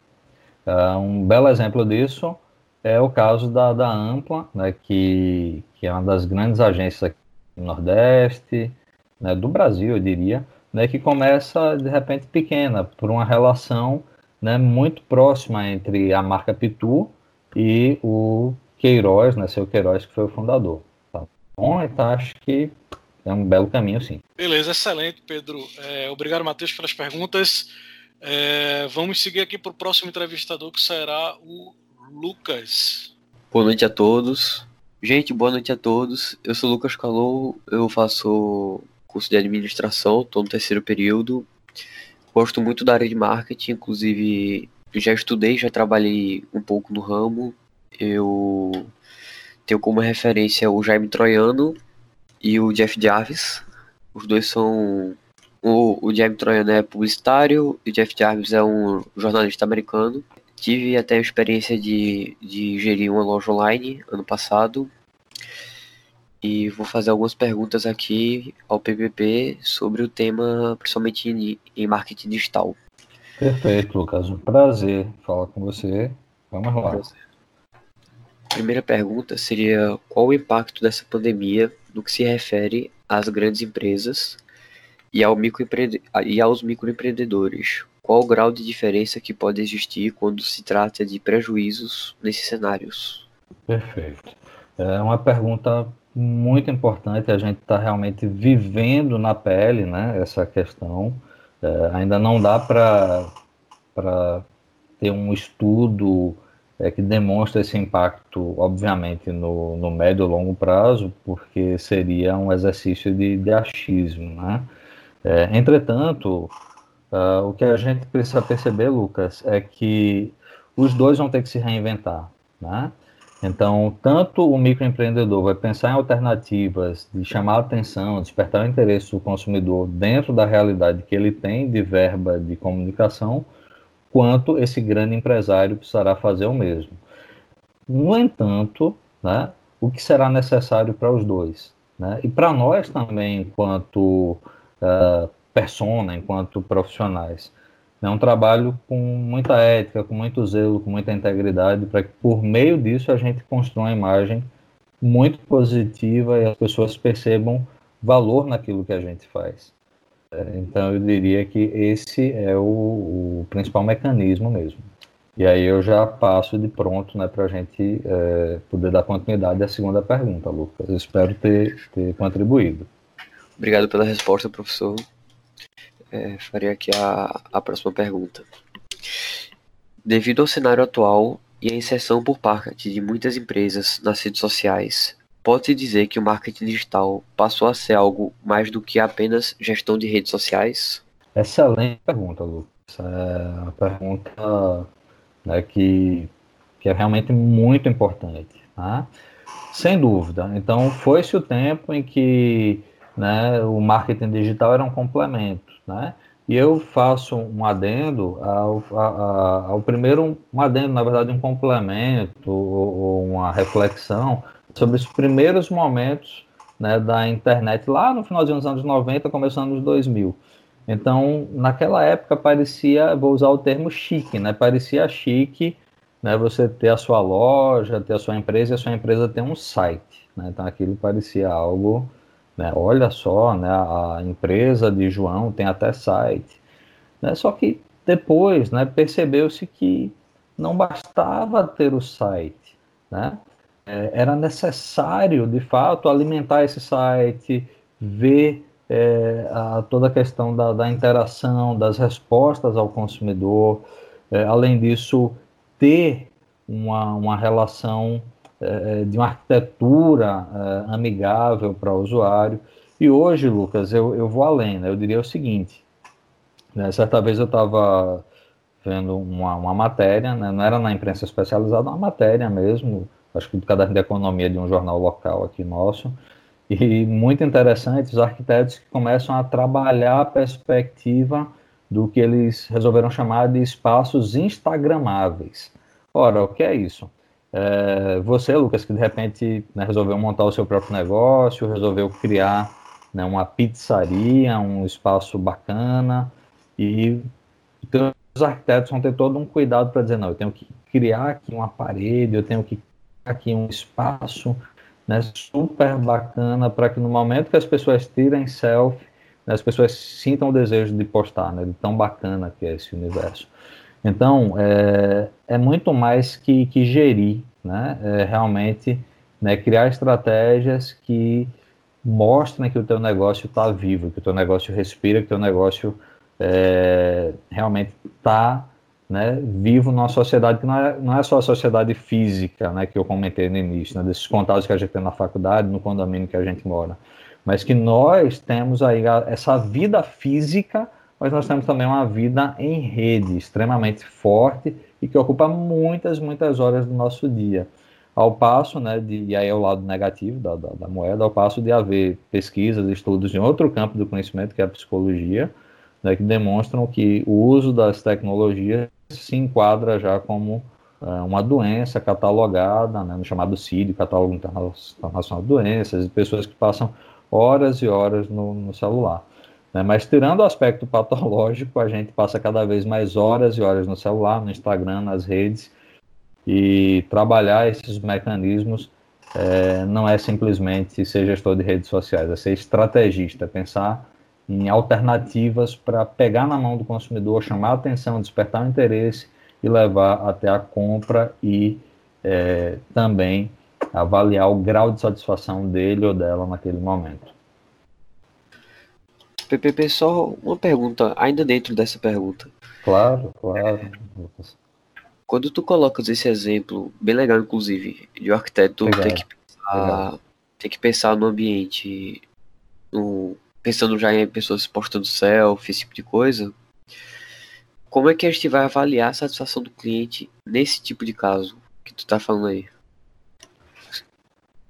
Uh, um belo exemplo disso é o caso da, da Ampla, né, que, que é uma das grandes agências aqui no Nordeste, né, do Brasil, eu diria, né, que começa de repente pequena, por uma relação né, muito próxima entre a marca Pitu e o Queiroz, né, seu Queiroz, que foi o fundador. Tá bom? Então acho que é um belo caminho, sim. Beleza, excelente, Pedro. É, obrigado, Matheus, pelas perguntas. É, vamos seguir aqui para o próximo entrevistador, que será o Lucas. Boa noite a todos. Gente, boa noite a todos. Eu sou Lucas Calou, eu faço curso de administração, estou no terceiro período. Gosto muito da área de marketing, inclusive já estudei, já trabalhei um pouco no ramo. Eu tenho como referência o Jaime Troiano e o Jeff Jarvis. Os dois são. O, o Jaime Troiano é publicitário e o Jeff Jarvis é um jornalista americano. Tive até a experiência de, de gerir uma loja online ano passado. E vou fazer algumas perguntas aqui ao PPP sobre o tema, principalmente em, em marketing digital. Perfeito, Lucas. Um prazer falar com você. Vamos lá. Primeira pergunta seria qual o impacto dessa pandemia no que se refere às grandes empresas e, ao microempre... e aos microempreendedores? Qual o grau de diferença que pode existir quando se trata de prejuízos nesses cenários? Perfeito. É uma pergunta muito importante, a gente está realmente vivendo na pele né, essa questão. É, ainda não dá para ter um estudo é, que demonstre esse impacto, obviamente, no, no médio e longo prazo, porque seria um exercício de, de achismo. Né? É, entretanto, Uh, o que a gente precisa perceber, Lucas, é que os dois vão ter que se reinventar, né? Então, tanto o microempreendedor vai pensar em alternativas de chamar a atenção, despertar o interesse do consumidor dentro da realidade que ele tem de verba de comunicação, quanto esse grande empresário precisará fazer o mesmo. No entanto, né, o que será necessário para os dois? Né? E para nós também, enquanto uh, persona, enquanto profissionais. É um trabalho com muita ética, com muito zelo, com muita integridade, para que por meio disso a gente construa uma imagem muito positiva e as pessoas percebam valor naquilo que a gente faz. É, então eu diria que esse é o, o, principal mecanismo mesmo. E aí eu já passo de pronto né, para a gente é, poder dar continuidade à segunda pergunta, Lucas. Espero ter, ter contribuído. Obrigado pela resposta, professor é, farei aqui a, a próxima pergunta. Devido ao cenário atual e à inserção por parte de muitas empresas nas redes sociais, pode-se dizer que o marketing digital passou a ser algo mais do que apenas gestão de redes sociais? Excelente pergunta, Lucas. É uma pergunta né, que, que é realmente muito importante. Tá? Sem dúvida. Então, foi-se o tempo em que né, o marketing digital era um complemento. Né? E eu faço um adendo ao, ao, primeiro, um adendo, na verdade, um complemento ou uma reflexão sobre os primeiros momentos né, da internet lá no finalzinho dos anos 90, começando nos 2000. Então, naquela época parecia, vou usar o termo chique, né? Parecia chique né, você ter a sua loja, ter a sua empresa e a sua empresa ter um site. Né? Então aquilo parecia algo, né, olha só, né, a empresa de João tem até site. Né? Só que depois né, percebeu-se que não bastava ter o site. Né? É, era necessário, de fato, alimentar esse site, ver é, a, toda a questão da, da, interação, das respostas ao consumidor. É, além disso, ter uma, uma relação de uma arquitetura é, amigável para o usuário. E hoje, Lucas, eu, eu vou além, né? eu diria o seguinte, né? certa vez eu estava vendo uma, uma matéria, né? não era na imprensa especializada, uma matéria mesmo, acho que do caderno de economia de um jornal local aqui nosso, e muito interessante os arquitetos que começam a trabalhar a perspectiva do que eles resolveram chamar de espaços instagramáveis. Ora, o que é isso? É, você, Lucas, que de repente né, resolveu montar o seu próprio negócio, resolveu criar né, uma pizzaria, um espaço bacana, e então, os arquitetos vão ter todo um cuidado para dizer, não, eu tenho que criar aqui uma parede, eu tenho que criar aqui um espaço né, super bacana para que no momento que as pessoas tirem selfie, né, as pessoas sintam o desejo de postar, né, de tão bacana que é esse universo. Então, é, é muito mais que, que gerir, né? É realmente né, criar estratégias que mostrem que o teu negócio está vivo, que o teu negócio respira, que o teu negócio é, realmente está né, vivo numa sociedade que não é, não é só a sociedade física, né, que eu comentei no início, né, desses contatos que a gente tem na faculdade, no condomínio que a gente mora, mas que nós temos aí essa vida física mas nós temos também uma vida em rede extremamente forte e que ocupa muitas, muitas horas do nosso dia. Ao passo, né, de, e aí é o lado negativo da, da, da moeda, ao passo de haver pesquisas, estudos em outro campo do conhecimento, que é a psicologia, né, que demonstram que o uso das tecnologias se enquadra já como é, uma doença catalogada, né, no chamado CID, Catálogo Internacional de Doenças, e pessoas que passam horas e horas no, no celular. Né? Mas tirando o aspecto patológico, a gente passa cada vez mais horas e horas no celular, no Instagram, nas redes, e trabalhar esses mecanismos é, não é simplesmente ser gestor de redes sociais, é ser estrategista, pensar em alternativas para pegar na mão do consumidor, chamar a atenção, despertar o interesse e levar até a compra e é, também avaliar o grau de satisfação dele ou dela naquele momento. PPP, só uma pergunta, ainda dentro dessa pergunta. Claro, claro. Quando tu colocas esse exemplo, bem legal inclusive, de um arquiteto ter que, pensar, ter que pensar no ambiente, no, pensando já em pessoas postando selfie, esse tipo de coisa, como é que a gente vai avaliar a satisfação do cliente nesse tipo de caso que tu tá falando aí?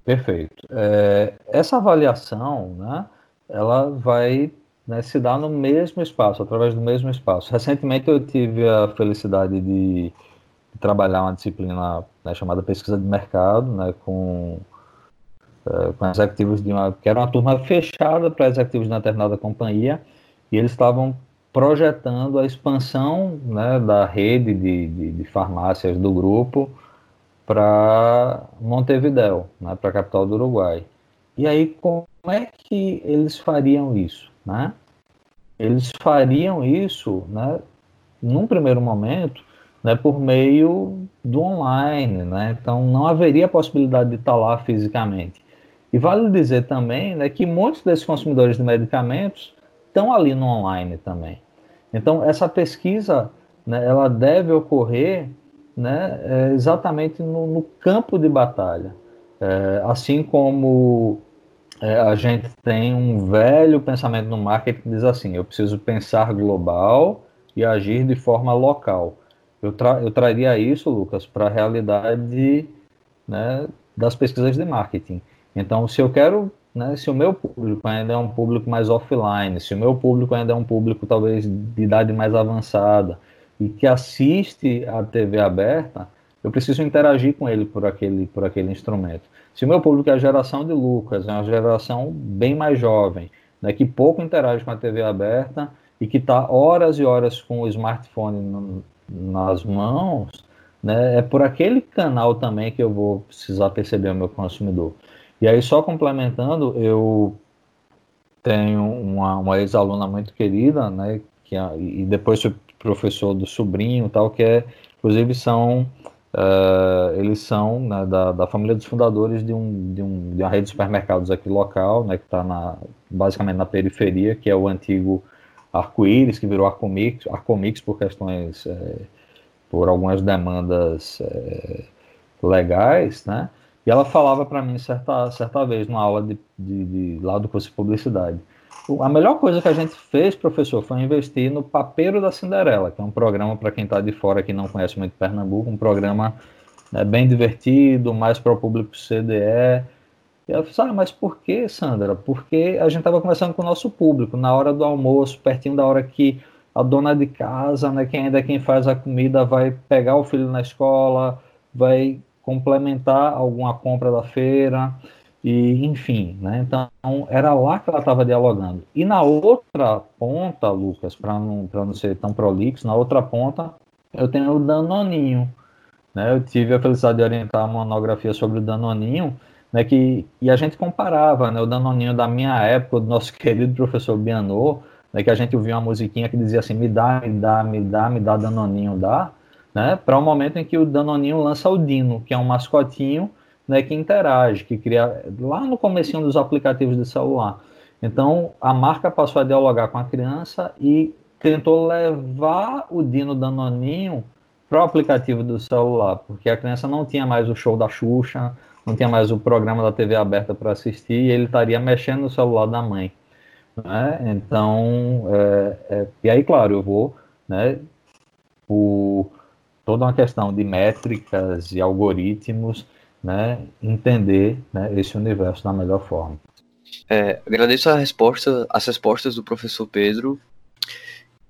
Perfeito. É, essa avaliação, né, ela vai né, se dá no mesmo espaço, através do mesmo espaço. Recentemente eu tive a felicidade de, trabalhar uma disciplina né, chamada pesquisa de mercado, né, com, é, com executivos de uma, que era uma turma fechada para executivos de uma determinada companhia, e eles estavam projetando a expansão né, da rede de, de, de farmácias do grupo para Montevideo, né, para a capital do Uruguai. E aí, como é que eles fariam isso? Né? Eles fariam isso, né, num primeiro momento, né, por meio do online, né? Então não haveria possibilidade de estar lá fisicamente. E vale dizer também, né, que muitos desses consumidores de medicamentos estão ali no online também. Então essa pesquisa, né, ela deve ocorrer, né, é, exatamente no, no, campo de batalha, é, assim como é, a gente tem um velho pensamento no marketing que diz assim: eu preciso pensar global e agir de forma local. Eu, tra eu traria isso, Lucas, para a realidade né, das pesquisas de marketing. Então, se eu quero, né, se o meu público ainda é um público mais offline, se o meu público ainda é um público talvez de idade mais avançada e que assiste a TV aberta, eu preciso interagir com ele por aquele, por aquele instrumento. Se o meu público é a geração de Lucas, é uma geração bem mais jovem, né, que pouco interage com a TV aberta e que está horas e horas com o smartphone no, nas mãos, né, é por aquele canal também que eu vou precisar perceber o meu consumidor. E aí, só complementando, eu tenho uma, uma ex-aluna muito querida, né, que, e depois professor do sobrinho tal, que é, inclusive são, uh, eles são né, da, da família dos fundadores de, um, de, um, de uma rede de supermercados aqui local, né, que está basicamente na periferia, que é o antigo Arco-Íris, que virou Arcomix, Arcomix por questões, é, por algumas demandas é, legais, né? E ela falava para mim certa, certa vez, numa aula de, de, de, lá do curso de publicidade. A melhor coisa que a gente fez, professor, foi investir no Papeiro da Cinderela, que é um programa para quem está de fora que não conhece muito Pernambuco, um programa né, bem divertido, mais para o público CDE, e ela falou, ah, mas por que, Sandra? Porque a gente estava conversando com o nosso público, na hora do almoço, pertinho da hora que a dona de casa, né, quem ainda é quem faz a comida, vai pegar o filho na escola, vai complementar alguma compra da feira, e enfim, né? Então era lá que ela estava dialogando. E na outra ponta, Lucas, para não, não ser tão prolixo, na outra ponta eu tenho o Danoninho. Né? Eu tive a felicidade de orientar uma monografia sobre o Danoninho, né, que, e a gente comparava né, o Danoninho da minha época, do nosso <laughs> querido professor Bianô, né, que a gente ouvia uma musiquinha que dizia assim, me dá, me dá, me dá, me dá Danoninho, dá, né, para o um momento em que o Danoninho lança o Dino, que é um mascotinho né, que interage, que cria lá no comecinho dos aplicativos de celular. Então, a marca passou a dialogar com a criança e tentou levar o Dino Danoninho para o aplicativo do celular, porque a criança não tinha mais o show da Xuxa, não tinha mais o programa da TV aberta para assistir e ele estaria mexendo no celular da mãe. Né? Então, é, é, e aí, claro, eu vou, né, por toda uma questão de métricas e algoritmos, né, entender né, esse universo da melhor forma. É, agradeço a resposta, as respostas do professor Pedro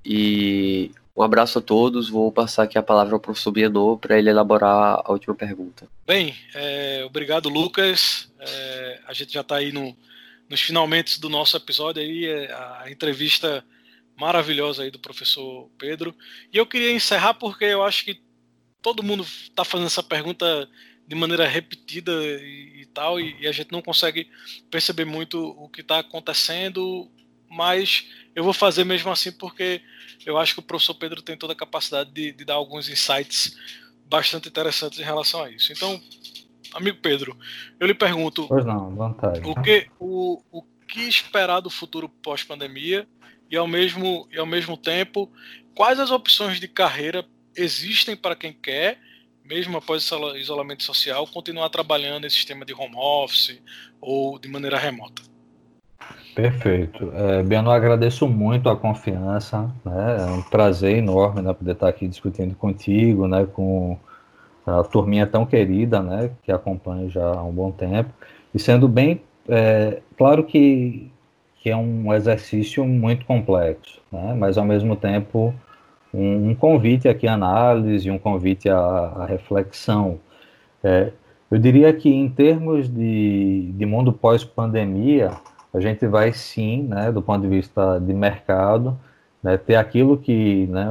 e um abraço a todos. Vou passar aqui a palavra ao professor Bianô para ele elaborar a última pergunta. Bem, é, obrigado, Lucas. É, a gente já está aí no, nos finalmente do nosso episódio aí, é, a entrevista maravilhosa aí do professor Pedro. E eu queria encerrar porque eu acho que todo mundo está fazendo essa pergunta de maneira repetida e, e tal, e, e, a gente não consegue perceber muito o que está acontecendo, mas eu vou fazer mesmo assim porque eu acho que o professor Pedro tem toda a capacidade de, de dar alguns insights bastante interessantes em relação a isso. Então, amigo Pedro, eu lhe pergunto: pois não, vontade. O que, o, o que esperar do futuro pós-pandemia e ao mesmo e ao mesmo tempo quais as opções de carreira existem para quem quer, mesmo após o isolamento social, continuar trabalhando nesse sistema de home office ou de maneira remota? Perfeito. É, agradeço muito a confiança, né? É um prazer enorme né, poder estar aqui discutindo contigo, né, com a turminha tão querida, né, que acompanha já há um bom tempo, e sendo bem, é, claro que, que é um exercício muito complexo, né, mas ao mesmo tempo um, um convite aqui à análise, um convite à, à reflexão. É, eu diria que em termos de, de mundo pós-pandemia, a gente vai sim, né, do ponto de vista de mercado, né, ter aquilo que, né,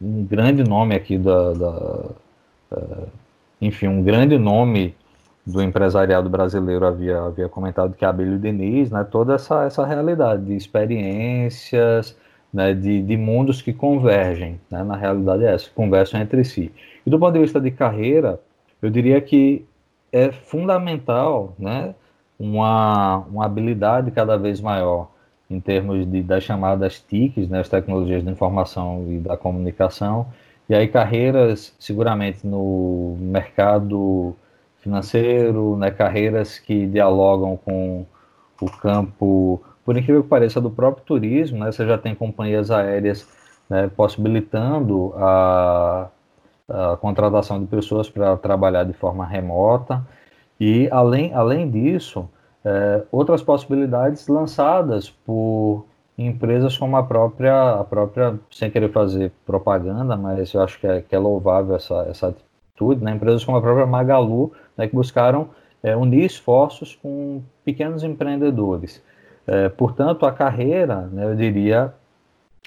um grande nome aqui da, da uh, enfim, um grande nome do empresariado brasileiro havia, havia comentado que é Abelio Diniz, né, toda essa, essa realidade de experiências, né, de, de mundos que convergem, né, na realidade é essa, conversam entre si. E do ponto de vista de carreira, eu diria que é fundamental, né, uma, uma habilidade cada vez maior em termos de, das chamadas TICs, né, as tecnologias da informação e da comunicação, e aí carreiras seguramente no mercado financeiro, né, carreiras que dialogam com o campo, por incrível que pareça, do próprio turismo, né, você já tem companhias aéreas né, possibilitando a, a contratação de pessoas para trabalhar de forma remota, e além, além disso, é, outras possibilidades lançadas por empresas como a própria, a própria, sem querer fazer propaganda, mas eu acho que é, que é louvável essa, essa atitude, né? empresas como a própria Magalu, né, que buscaram é, unir esforços com pequenos empreendedores. É, portanto, a carreira, né, eu diria,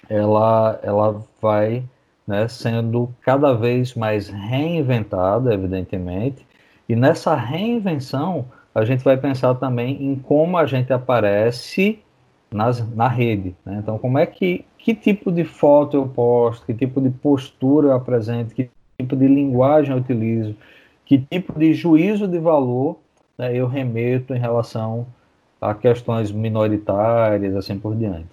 ela, ela vai né, sendo cada vez mais reinventada, evidentemente, e nessa reinvenção a gente vai pensar também em como a gente aparece nas, na rede. Né? Então, como é que que tipo de foto eu posto, que tipo de postura eu apresento, que tipo de linguagem eu utilizo, que tipo de juízo de valor né, eu remeto em relação a questões minoritárias, assim por diante.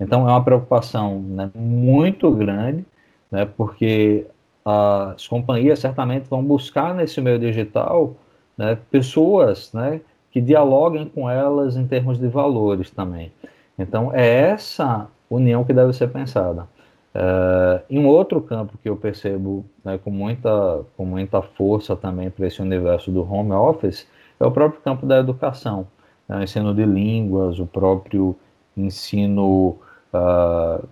Então, é uma preocupação né, muito grande, né, porque as companhias certamente vão buscar nesse meio digital né, pessoas né, que dialoguem com elas em termos de valores também. Então, é essa união que deve ser pensada. Uh, em outro campo que eu percebo né, com, muita, com muita força também para esse universo do home office é o próprio campo da educação, o ensino de línguas, o próprio ensino uh,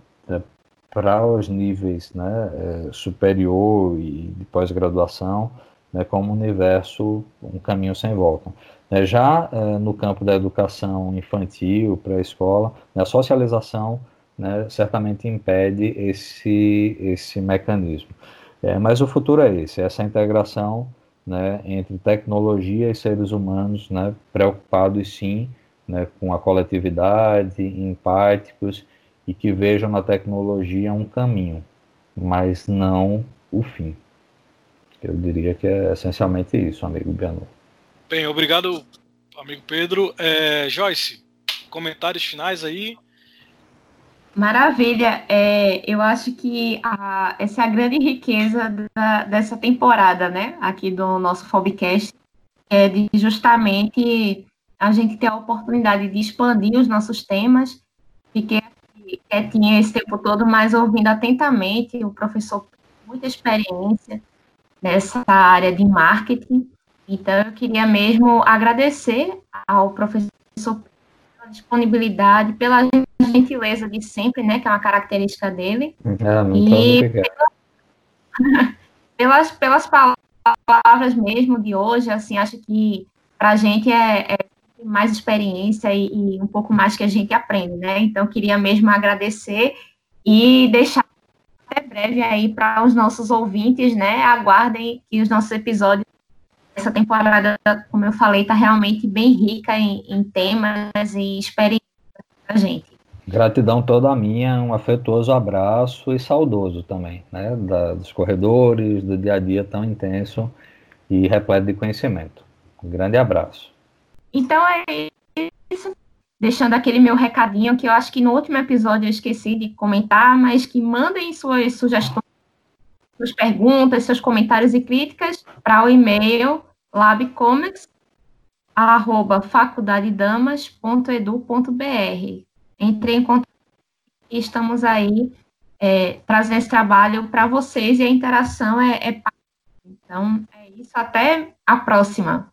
para os níveis né, é, superior e de pós-graduação, né, como universo, um caminho sem volta. É, já no campo da educação infantil, pré-escola, né, a socialização né, certamente impede esse, esse mecanismo. É, mas o futuro é esse, essa integração né, entre tecnologia e seres humanos, né, preocupados sim né, com a coletividade, empáticos e que vejam na tecnologia um caminho, mas não o fim. Eu diria que é essencialmente isso, amigo Bianu. Bem, obrigado, amigo Pedro. É, Joyce, comentários finais aí. Maravilha. É, eu acho que a, essa é a grande riqueza da, dessa temporada, né? Aqui do nosso Fobcast, é de justamente a gente ter a oportunidade de expandir os nossos temas. Fiquei quietinha esse tempo todo, mas ouvindo atentamente o professor muita experiência nessa área de marketing então, eu queria mesmo agradecer ao professor disponibilidade, pela gentileza de sempre, né, que é uma característica dele. Ah, e <laughs> pelas, pelas palavras mesmo de hoje, assim, acho que para a gente é, é, mais experiência e, e, um pouco mais que a gente aprende, né? Então, queria mesmo agradecer e deixar até breve aí para os nossos ouvintes, né? Aguardem que os nossos episódios essa temporada, como eu falei, está realmente bem rica em, em temas e experiências para a gente. Gratidão toda minha, um afetuoso abraço e saudoso também, né, da, dos corredores, do dia a dia tão intenso e repleto de conhecimento. Um grande abraço. Então é isso. Deixando aquele meu recadinho que eu acho que no último episódio eu esqueci de comentar, mas que mandem suas sugestões, suas perguntas, seus comentários e críticas para o e-mail labcomics, arroba. Entrei em contato e estamos aí é, trazendo esse trabalho para vocês e a interação é, é Então, é isso. Até a próxima.